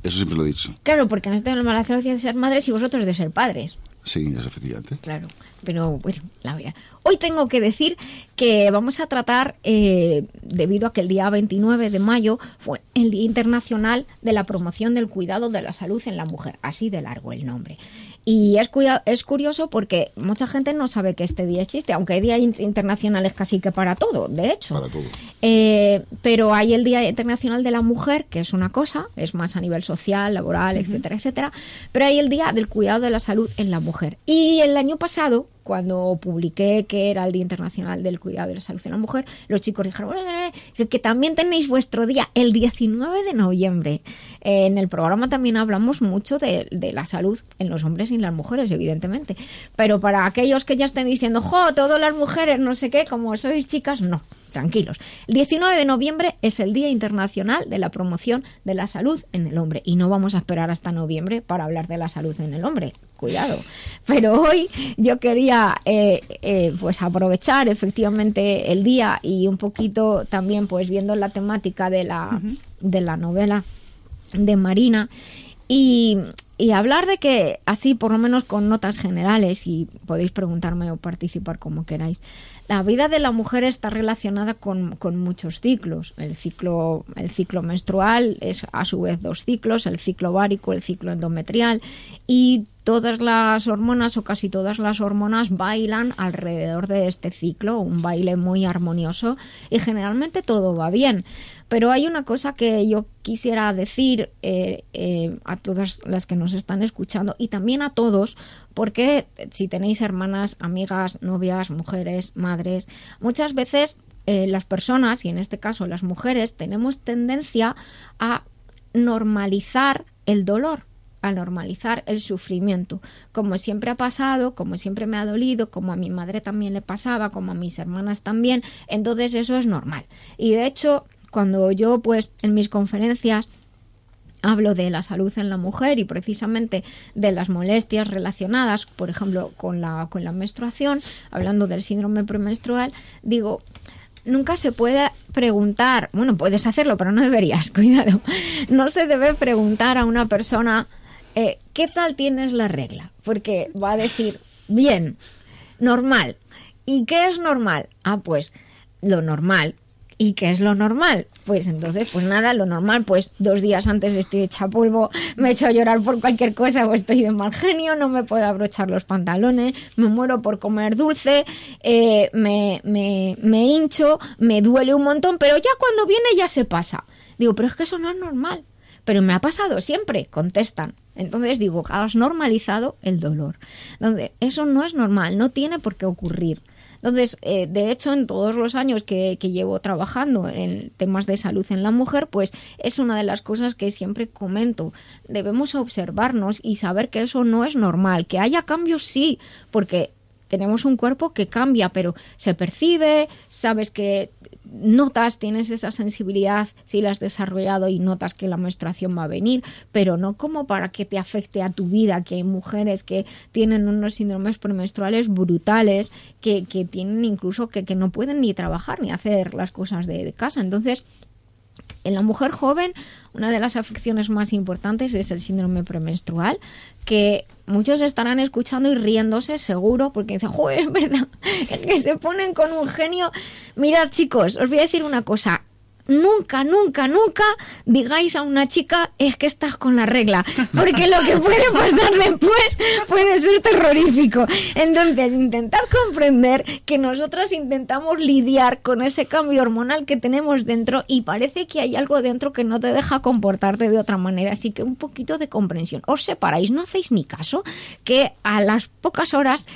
Eso siempre lo he dicho. claro, porque nos tenemos la gracia de ser madres y vosotros de ser padres. Sí, eso efectivamente. Claro, pero bueno, la vida. Hoy tengo que decir que vamos a tratar, eh, debido a que el día 29 de mayo fue el Día Internacional de la Promoción del Cuidado de la Salud en la Mujer, así de largo el nombre. Y es, cuida- es curioso porque mucha gente no sabe que este día existe, aunque hay días in- internacionales casi que para todo, de hecho. Para todo. Eh, pero hay el Día Internacional de la Mujer, que es una cosa, es más a nivel social, laboral, etcétera, etcétera. Pero hay el Día del Cuidado de la Salud en la Mujer. Y el año pasado, cuando publiqué que era el Día Internacional del Cuidado de la Salud en la Mujer, los chicos dijeron "Ole, ole, que, que también tenéis vuestro día el 19 de noviembre. Eh, en el programa también hablamos mucho de, de la salud en los hombres y en las mujeres, evidentemente. Pero para aquellos que ya estén diciendo, jo, todas las mujeres, no sé qué, como sois chicas, no tranquilos. El 19 de noviembre es el Día Internacional de la Promoción de la Salud en el Hombre y no vamos a esperar hasta noviembre para hablar de la salud en el hombre. Cuidado. Pero hoy yo quería eh, eh, pues aprovechar efectivamente el día y un poquito también pues viendo la temática de la, de la novela de Marina y, y hablar de que así por lo menos con notas generales y podéis preguntarme o participar como queráis la vida de la mujer está relacionada con, con muchos ciclos el ciclo el ciclo menstrual es a su vez dos ciclos el ciclo ovárico el ciclo endometrial y todas las hormonas o casi todas las hormonas bailan alrededor de este ciclo, un baile muy armonioso y generalmente todo va bien. Pero hay una cosa que yo quisiera decir eh, eh, a todas las que nos están escuchando y también a todos, porque si tenéis hermanas, amigas, novias, mujeres, madres, muchas veces eh, las personas, y en este caso las mujeres, tenemos tendencia a normalizar el dolor a normalizar el sufrimiento, como siempre ha pasado, como siempre me ha dolido, como a mi madre también le pasaba, como a mis hermanas también, entonces eso es normal. Y de hecho, cuando yo pues en mis conferencias hablo de la salud en la mujer y precisamente de las molestias relacionadas, por ejemplo, con la, con la menstruación, hablando del síndrome premenstrual, digo, nunca se puede preguntar, bueno, puedes hacerlo, pero no deberías, cuidado, no se debe preguntar a una persona, eh, ¿qué tal tienes la regla? Porque va a decir, bien, normal. ¿Y qué es normal? Ah, pues lo normal. ¿Y qué es lo normal? Pues entonces, pues nada, lo normal, pues dos días antes estoy hecha polvo, me he hecho a llorar por cualquier cosa o estoy de mal genio, no me puedo abrochar los pantalones, me muero por comer dulce, eh, me, me, me hincho, me duele un montón, pero ya cuando viene ya se pasa. Digo, pero es que eso no es normal. Pero me ha pasado siempre, contestan. Entonces digo, has normalizado el dolor. Donde eso no es normal, no tiene por qué ocurrir. Entonces, eh, de hecho, en todos los años que, que llevo trabajando en temas de salud en la mujer, pues es una de las cosas que siempre comento. Debemos observarnos y saber que eso no es normal. Que haya cambios, sí, porque tenemos un cuerpo que cambia, pero se percibe, sabes que notas, tienes esa sensibilidad si la has desarrollado y notas que la menstruación va a venir, pero no como para que te afecte a tu vida, que hay mujeres que tienen unos síndromes premenstruales brutales, que, que tienen incluso que, que no pueden ni trabajar ni hacer las cosas de, de casa. Entonces, en la mujer joven, una de las afecciones más importantes es el síndrome premenstrual, que muchos estarán escuchando y riéndose seguro, porque dicen, joder, es verdad, es que se ponen con un genio. Mirad, chicos, os voy a decir una cosa. Nunca, nunca, nunca digáis a una chica es que estás con la regla, porque lo que puede pasar después puede ser terrorífico. Entonces, intentad comprender que nosotras intentamos lidiar con ese cambio hormonal que tenemos dentro y parece que hay algo dentro que no te deja comportarte de otra manera, así que un poquito de comprensión. Os separáis, no hacéis ni caso, que a las pocas horas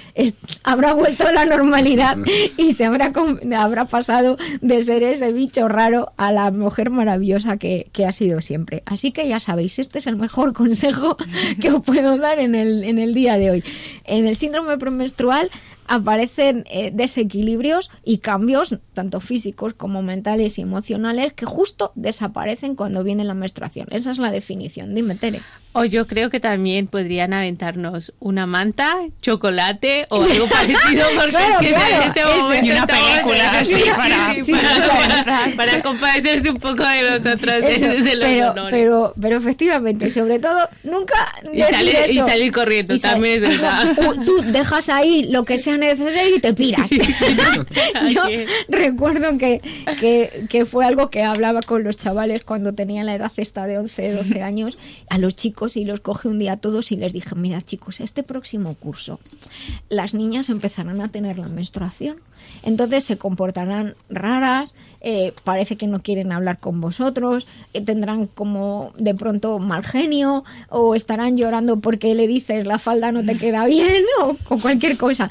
habrá vuelto a la normalidad y se habrá, habrá pasado de ser ese bicho raro a la mujer maravillosa que, que ha sido siempre. Así que ya sabéis, este es el mejor consejo que os puedo dar en el, en el día de hoy. En el síndrome premenstrual aparecen eh, desequilibrios y cambios tanto físicos como mentales y emocionales que justo desaparecen cuando viene la menstruación. Esa es la definición. Dime, Tere. O yo creo que también podrían aventarnos una manta, chocolate o algo parecido porque Claro, es que claro, en este momento Y una película así Sí, para- sí, sí, para, claro. para compadecerse un poco de nosotros de, Eso, de los pero, dolores. pero, pero efectivamente, sobre todo, nunca Y salir- y eso. salir corriendo, también es verdad. Tú dejas ahí lo que sea necesario y te piras. Yo recuerdo que, que, que fue algo que hablaba con los chavales cuando tenían la edad esta de 11, 12 años, a los chicos y los cogí un día a todos y les dije, mira chicos, este próximo curso las niñas empezarán a tener la menstruación. Entonces se comportarán raras, eh, parece que no quieren hablar con vosotros, eh, tendrán como de pronto mal genio o estarán llorando porque le dices la falda no te queda bien o, o cualquier cosa.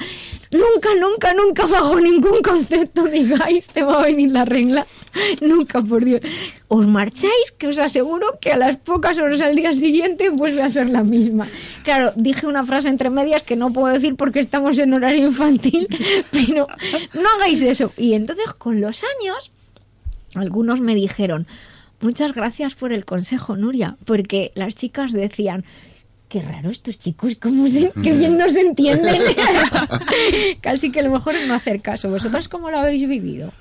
Nunca, nunca, nunca bajo ningún concepto digáis te va a venir la regla. Nunca, por Dios. Os marcháis que os aseguro que a las pocas horas al día siguiente vuelve a ser la misma. Claro, dije una frase entre medias que no puedo decir porque estamos en horario infantil, pero no hagáis eso. Y entonces con los años, algunos me dijeron, muchas gracias por el consejo, Nuria, porque las chicas decían, qué raro estos chicos, cómo se, qué bien nos entienden. Casi que lo mejor es no hacer caso. ¿Vosotras cómo lo habéis vivido?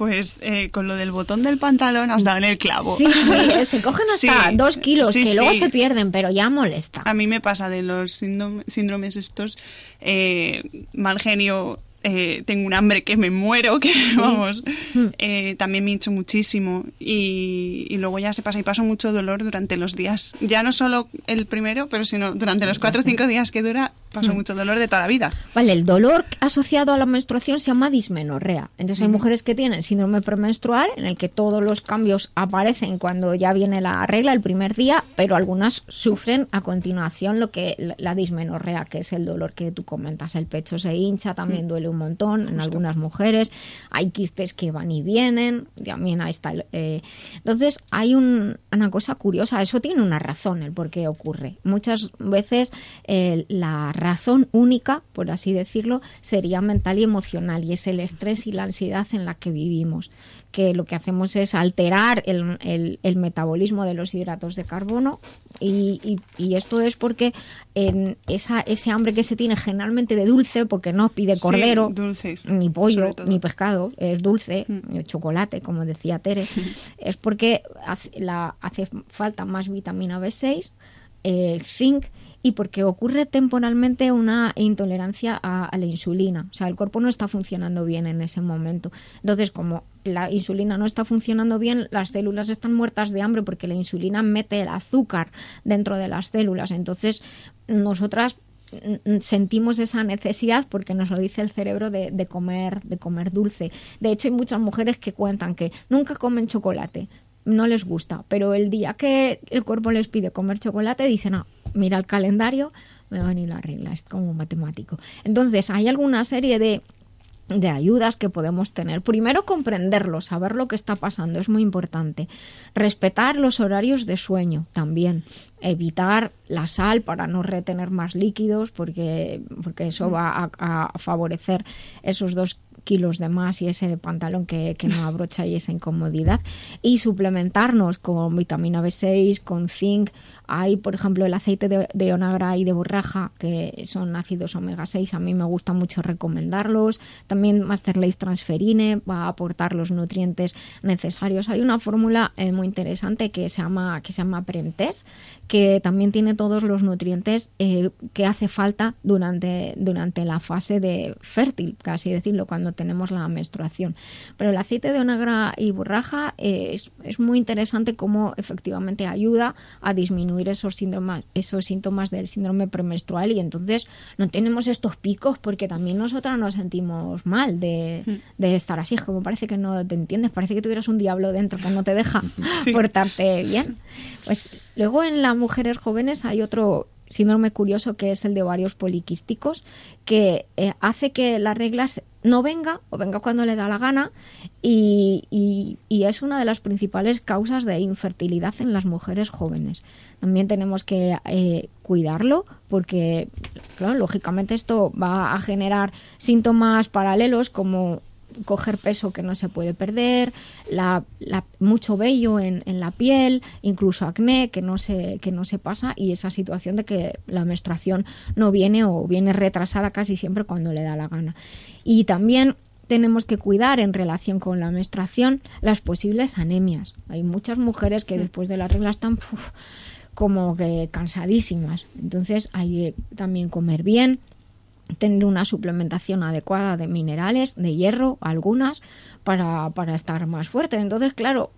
Pues eh, con lo del botón del pantalón has dado en el clavo. Sí, sí, se cogen hasta Sí, dos kilos, sí, que luego se pierden, pero ya molesta. A mí me pasa de los síndrome- síndromes estos, eh, mal genio, eh, tengo un hambre que me muero, que vamos, Hmm. eh, también me hincho muchísimo y, y luego ya se pasa y paso mucho dolor durante los días. Ya no solo el primero, pero sino durante los cuatro o cinco días que dura, paso Hmm. mucho dolor de toda la vida. Vale, el dolor asociado a la menstruación se llama dismenorrea. Entonces hay mujeres que tienen síndrome premenstrual en el que todos los cambios aparecen cuando ya viene la regla el primer día, pero algunas sufren a continuación lo que la- la dismenorrea, que es el dolor que tú comentas. El pecho se hincha, también duele un montón en algunas mujeres. Hay quistes que van y vienen, también ahí está. el- eh. Entonces hay un- una cosa curiosa, eso tiene una razón el por qué ocurre. Muchas veces eh, la razón única, por así decirlo, sería mental y emocional y es el estrés y la ansiedad en la que vivimos que lo que hacemos es alterar el, el- el metabolismo de los hidratos de carbono y, y- y esto es porque en esa, ese hambre que se tiene generalmente de dulce, porque no pide Sí, cordero, dulce, ni pollo, ni pescado, es dulce, ni chocolate, como decía Tere, es porque hace, la, hace falta más vitamina B6, eh, zinc y porque ocurre temporalmente una intolerancia a, la insulina. O sea, el cuerpo no está funcionando bien en ese momento. Entonces, como la insulina no está funcionando bien, las células están muertas de hambre porque la insulina mete el azúcar dentro de las células. Entonces, nosotras mm, sentimos esa necesidad porque nos lo dice el cerebro de, de comer de comer dulce de hecho hay muchas mujeres que cuentan que nunca comen chocolate no les gusta pero el día que el cuerpo les pide comer chocolate dicen no mira el calendario me van a ir la regla es como matemático entonces hay alguna serie de de ayudas que podemos tener. Primero, comprenderlo, saber lo que está pasando, es muy importante. Respetar los horarios de sueño también. Evitar la sal para no retener más líquidos, porque, porque eso va a, a favorecer esos dos kilos de más y ese pantalón que, que no abrocha y esa incomodidad. Y suplementarnos con vitamina B6, con zinc. Hay, por ejemplo, el aceite de, de onagra y de borraja, que son ácidos omega 6. A mí me gusta mucho recomendarlos. También Master Life Transferine va a aportar los nutrientes necesarios. Hay una fórmula eh, muy interesante que se llama, que se llama Premtes, que también tiene todos los nutrientes eh, que hace falta durante, durante la fase de fértil, casi decirlo, cuando tenemos la menstruación. Pero el aceite de onagra y borraja eh, es, es muy interesante cómo efectivamente ayuda a disminuir esos, síndromas, esos síntomas del síndrome premenstrual y entonces no tenemos estos picos porque también nosotras nos sentimos mal de, de estar así, es como parece que no te entiendes, parece que tuvieras un diablo dentro que no te deja portarte bien. Pues luego en las mujeres jóvenes hay otro síndrome curioso que es el de ovarios poliquísticos, que eh, hace que las reglas no venga o venga cuando le da la gana y, y- es una de las principales causas de infertilidad en las mujeres jóvenes. También tenemos que eh, cuidarlo porque, claro, lógicamente esto va a generar síntomas paralelos como coger peso que no se puede perder, la, la- mucho vello en, en la piel, incluso acné que no se que no se pasa y esa situación de que la menstruación no viene o viene retrasada casi siempre cuando le da la gana. Y también tenemos que cuidar en relación con la menstruación las posibles anemias. Hay muchas mujeres que después de la regla están como que cansadísimas. Entonces hay que también comer bien, tener una suplementación adecuada de minerales, de hierro, algunas, para, para estar más fuerte. Entonces, claro,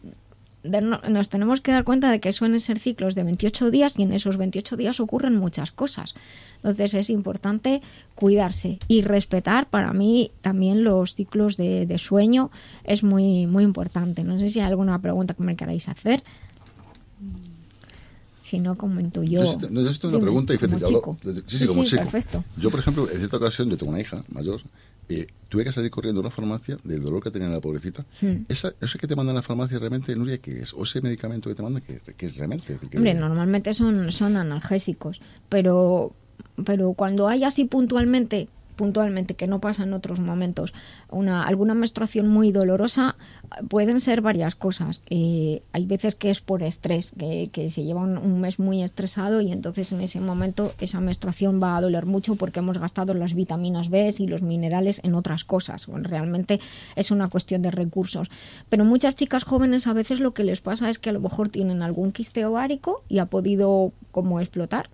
nos tenemos que dar cuenta de que suelen ser ciclos de 28 días y en esos 28 días ocurren muchas cosas. Entonces es importante cuidarse y respetar para mí también los ciclos de, de sueño es muy muy importante. No sé si hay alguna pregunta que me queráis hacer. Si no, comento yo. Yo sí yo sí tengo una Dime, pregunta como chico. sí, sí, como chico. Perfecto. Yo, por ejemplo, en cierta ocasión, yo tengo una hija mayor, eh, tuve que salir corriendo a una farmacia del dolor que tenía la pobrecita. Hmm. Esa, ¿Eso que te mandan a la farmacia realmente, Nuria, qué es? ¿O ese medicamento que te mandan, qué, qué es realmente? Es Hombre, normalmente son, son analgésicos, pero, pero cuando hay así puntualmente, puntualmente, que no pasa en otros momentos, una, alguna menstruación muy dolorosa, pueden ser varias cosas. Eh, hay veces que es por estrés, que, que se lleva un, mes muy estresado y entonces en ese momento esa menstruación va a doler mucho porque hemos gastado las vitaminas B y los minerales en otras cosas. Realmente es una cuestión de recursos. Pero muchas chicas jóvenes a veces lo que les pasa es que a lo mejor tienen algún quiste ovárico y ha podido como explotar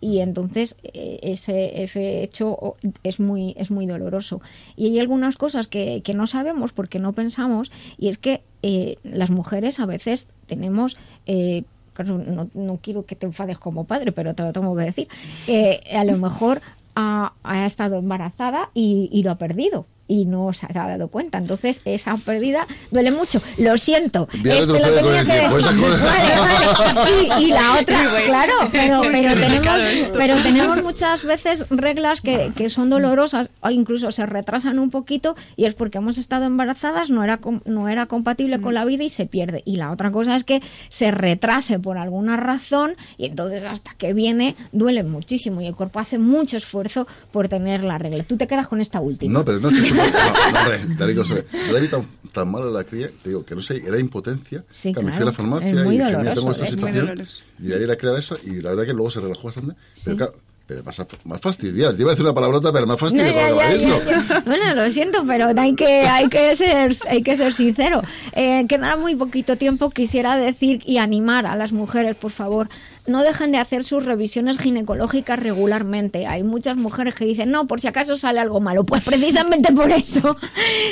y entonces eh, ese, ese hecho es muy, es muy doloroso. Y hay algunas cosas que, que no sabemos porque no pensamos y es que eh, las mujeres a veces tenemos... eh, no, no quiero que te enfades como padre, pero te lo tengo que decir. eh, a lo mejor ha, ha estado embarazada y, y lo ha perdido y no se ha dado cuenta. Entonces, esa pérdida duele mucho. Lo siento. A Este lo tenía que tiempo, decir. Vale, vale. Y, y la otra, bueno. claro, pero, pero, tenemos, pero tenemos muchas veces reglas que, que son dolorosas o incluso se retrasan un poquito y es porque hemos estado embarazadas, no era, no era compatible con la vida y se pierde. Y la otra cosa es que se retrase por alguna razón y entonces hasta que viene duele muchísimo y el cuerpo hace mucho esfuerzo por tener la regla. Tú te quedas con esta última. No, pero no es que... no, hombre, te digo. Yo la vi tan, tan mal a la cría, te digo, que no sé, era impotencia. Sí, que me fui a claro, la farmacia y dije, mira, tengo esta situación. Y ahí la cría esa, y la verdad que luego se relajó bastante. Pero claro, pero más, más fastidiar. Te iba a decir una palabrota, pero más No, fastidio. ya, ya, ya, ya. Bueno, lo siento, pero hay que, hay que ser, hay que ser sincero. Eh, queda muy poquito tiempo. Quisiera decir y animar a las mujeres, por favor, no dejen de hacer sus revisiones ginecológicas regularmente. Hay muchas mujeres que dicen, no, por si acaso sale algo malo. Pues precisamente por eso.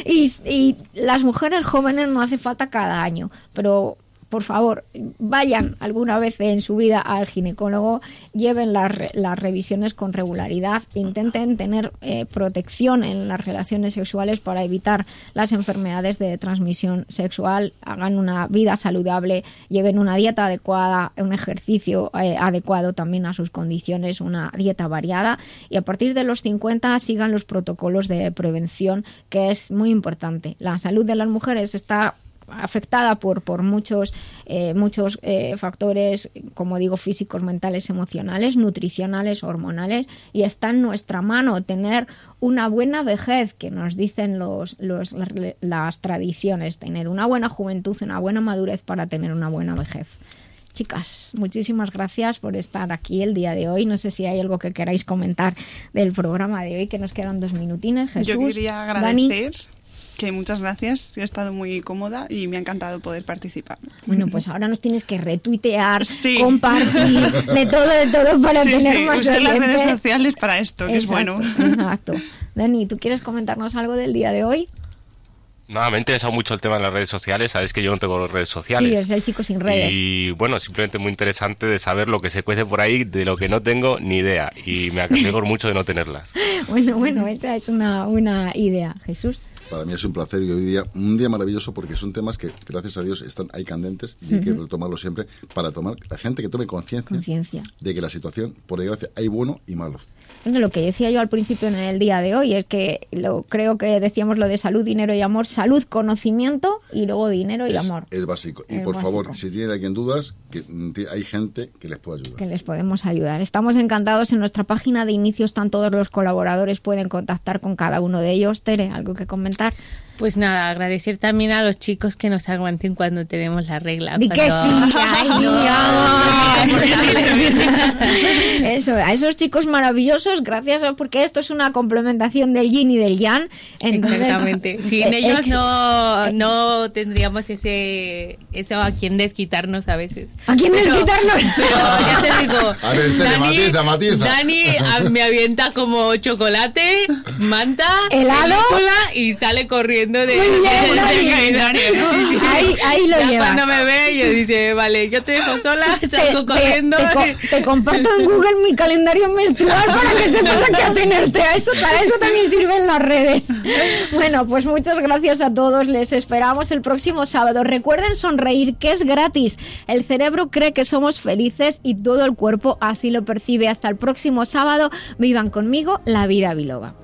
Y, y las mujeres jóvenes no hace falta cada año, pero por favor, vayan alguna vez en su vida al ginecólogo, lleven las, las revisiones con regularidad, intenten tener eh, protección en las relaciones sexuales para evitar las enfermedades de transmisión sexual, hagan una vida saludable, lleven una dieta adecuada, un ejercicio eh, adecuado también a sus condiciones, una dieta variada y a partir de los 50 sigan los protocolos de prevención, que es muy importante. La salud de las mujeres está afectada por, por muchos, eh, muchos eh, factores, como digo, físicos, mentales, emocionales, nutricionales, hormonales, y está en nuestra mano tener una buena vejez, que nos dicen los, los, las, las tradiciones, tener una buena juventud, una buena madurez para tener una buena vejez. Chicas, muchísimas gracias por estar aquí el día de hoy. No sé si hay algo que queráis comentar del programa de hoy, que nos quedan dos minutines. Jesús, Yo quería Dani. Que muchas gracias, he estado muy cómoda y me ha encantado poder participar. Bueno, pues ahora nos tienes que retuitear, compartir, de todo, de todo para Sí, tener sí, más usar las redes sociales para esto, que es Exacto, bueno. Exacto. Dani, ¿tú quieres comentarnos algo del día de hoy? Nada, me ha interesado mucho el tema de las redes sociales. Sabes que yo no tengo redes Sí, sociales. es el chico sin redes. Y bueno, simplemente muy interesante de saber lo que se cuece por ahí, de lo que no tengo ni idea. Y me alegro mucho de no tenerlas. Bueno, bueno, esa es una, una idea. Jesús. Para mí es un placer y hoy día un día maravilloso porque son temas que, gracias a Dios, están ahí candentes y hay que retomarlos siempre para tomar la gente que tome conciencia Conciencia. de que la situación, por desgracia, hay bueno y malo. Bueno, lo que decía yo al principio en el día de hoy es que lo, creo que decíamos lo de salud, dinero y amor, salud, conocimiento y luego dinero y es, amor. es básico. Y Es por favor, si tienen alguien dudas, que hay gente que les puede ayudar. que les podemos ayudar. Estamos encantados. En nuestra página de inicio están todos los colaboradores, pueden contactar con cada uno de ellos. Tere, ¿algo que comentar? Pues nada, agradecer también a los chicos que nos aguanten cuando tenemos la regla. Di que cuando- sí, ay, Dios. Eso, a esos chicos maravillosos, gracias a- porque esto es una complementación del yin y del yang. Entonces, Exactamente. Sin eh, ellos ex- no, no tendríamos ese eso a quien desquitarnos a veces. ¿A quién Pero- desquitarnos? Pero ya te digo. A ver, Tere, matiza, matiza. Dani a- me avienta como chocolate, manta, ¿Helado? película y sale corriendo de, bien, de-. Sí, sí. Ahí- ahí lo ya llevas. cuando me ve, yo dice, vale, yo te dejo sola, salgo corriendo. Te, co- te comparto en Google mi calendario menstrual para que sepas a qué atenerte. A eso, para eso también sirven las redes. Bueno, pues muchas gracias a todos. Les esperamos el próximo sábado. Recuerden sonreír, que es gratis. El cerebro cree que somos felices y todo el cuerpo así lo percibe. Hasta el próximo sábado. Vivan conmigo la vida biloba.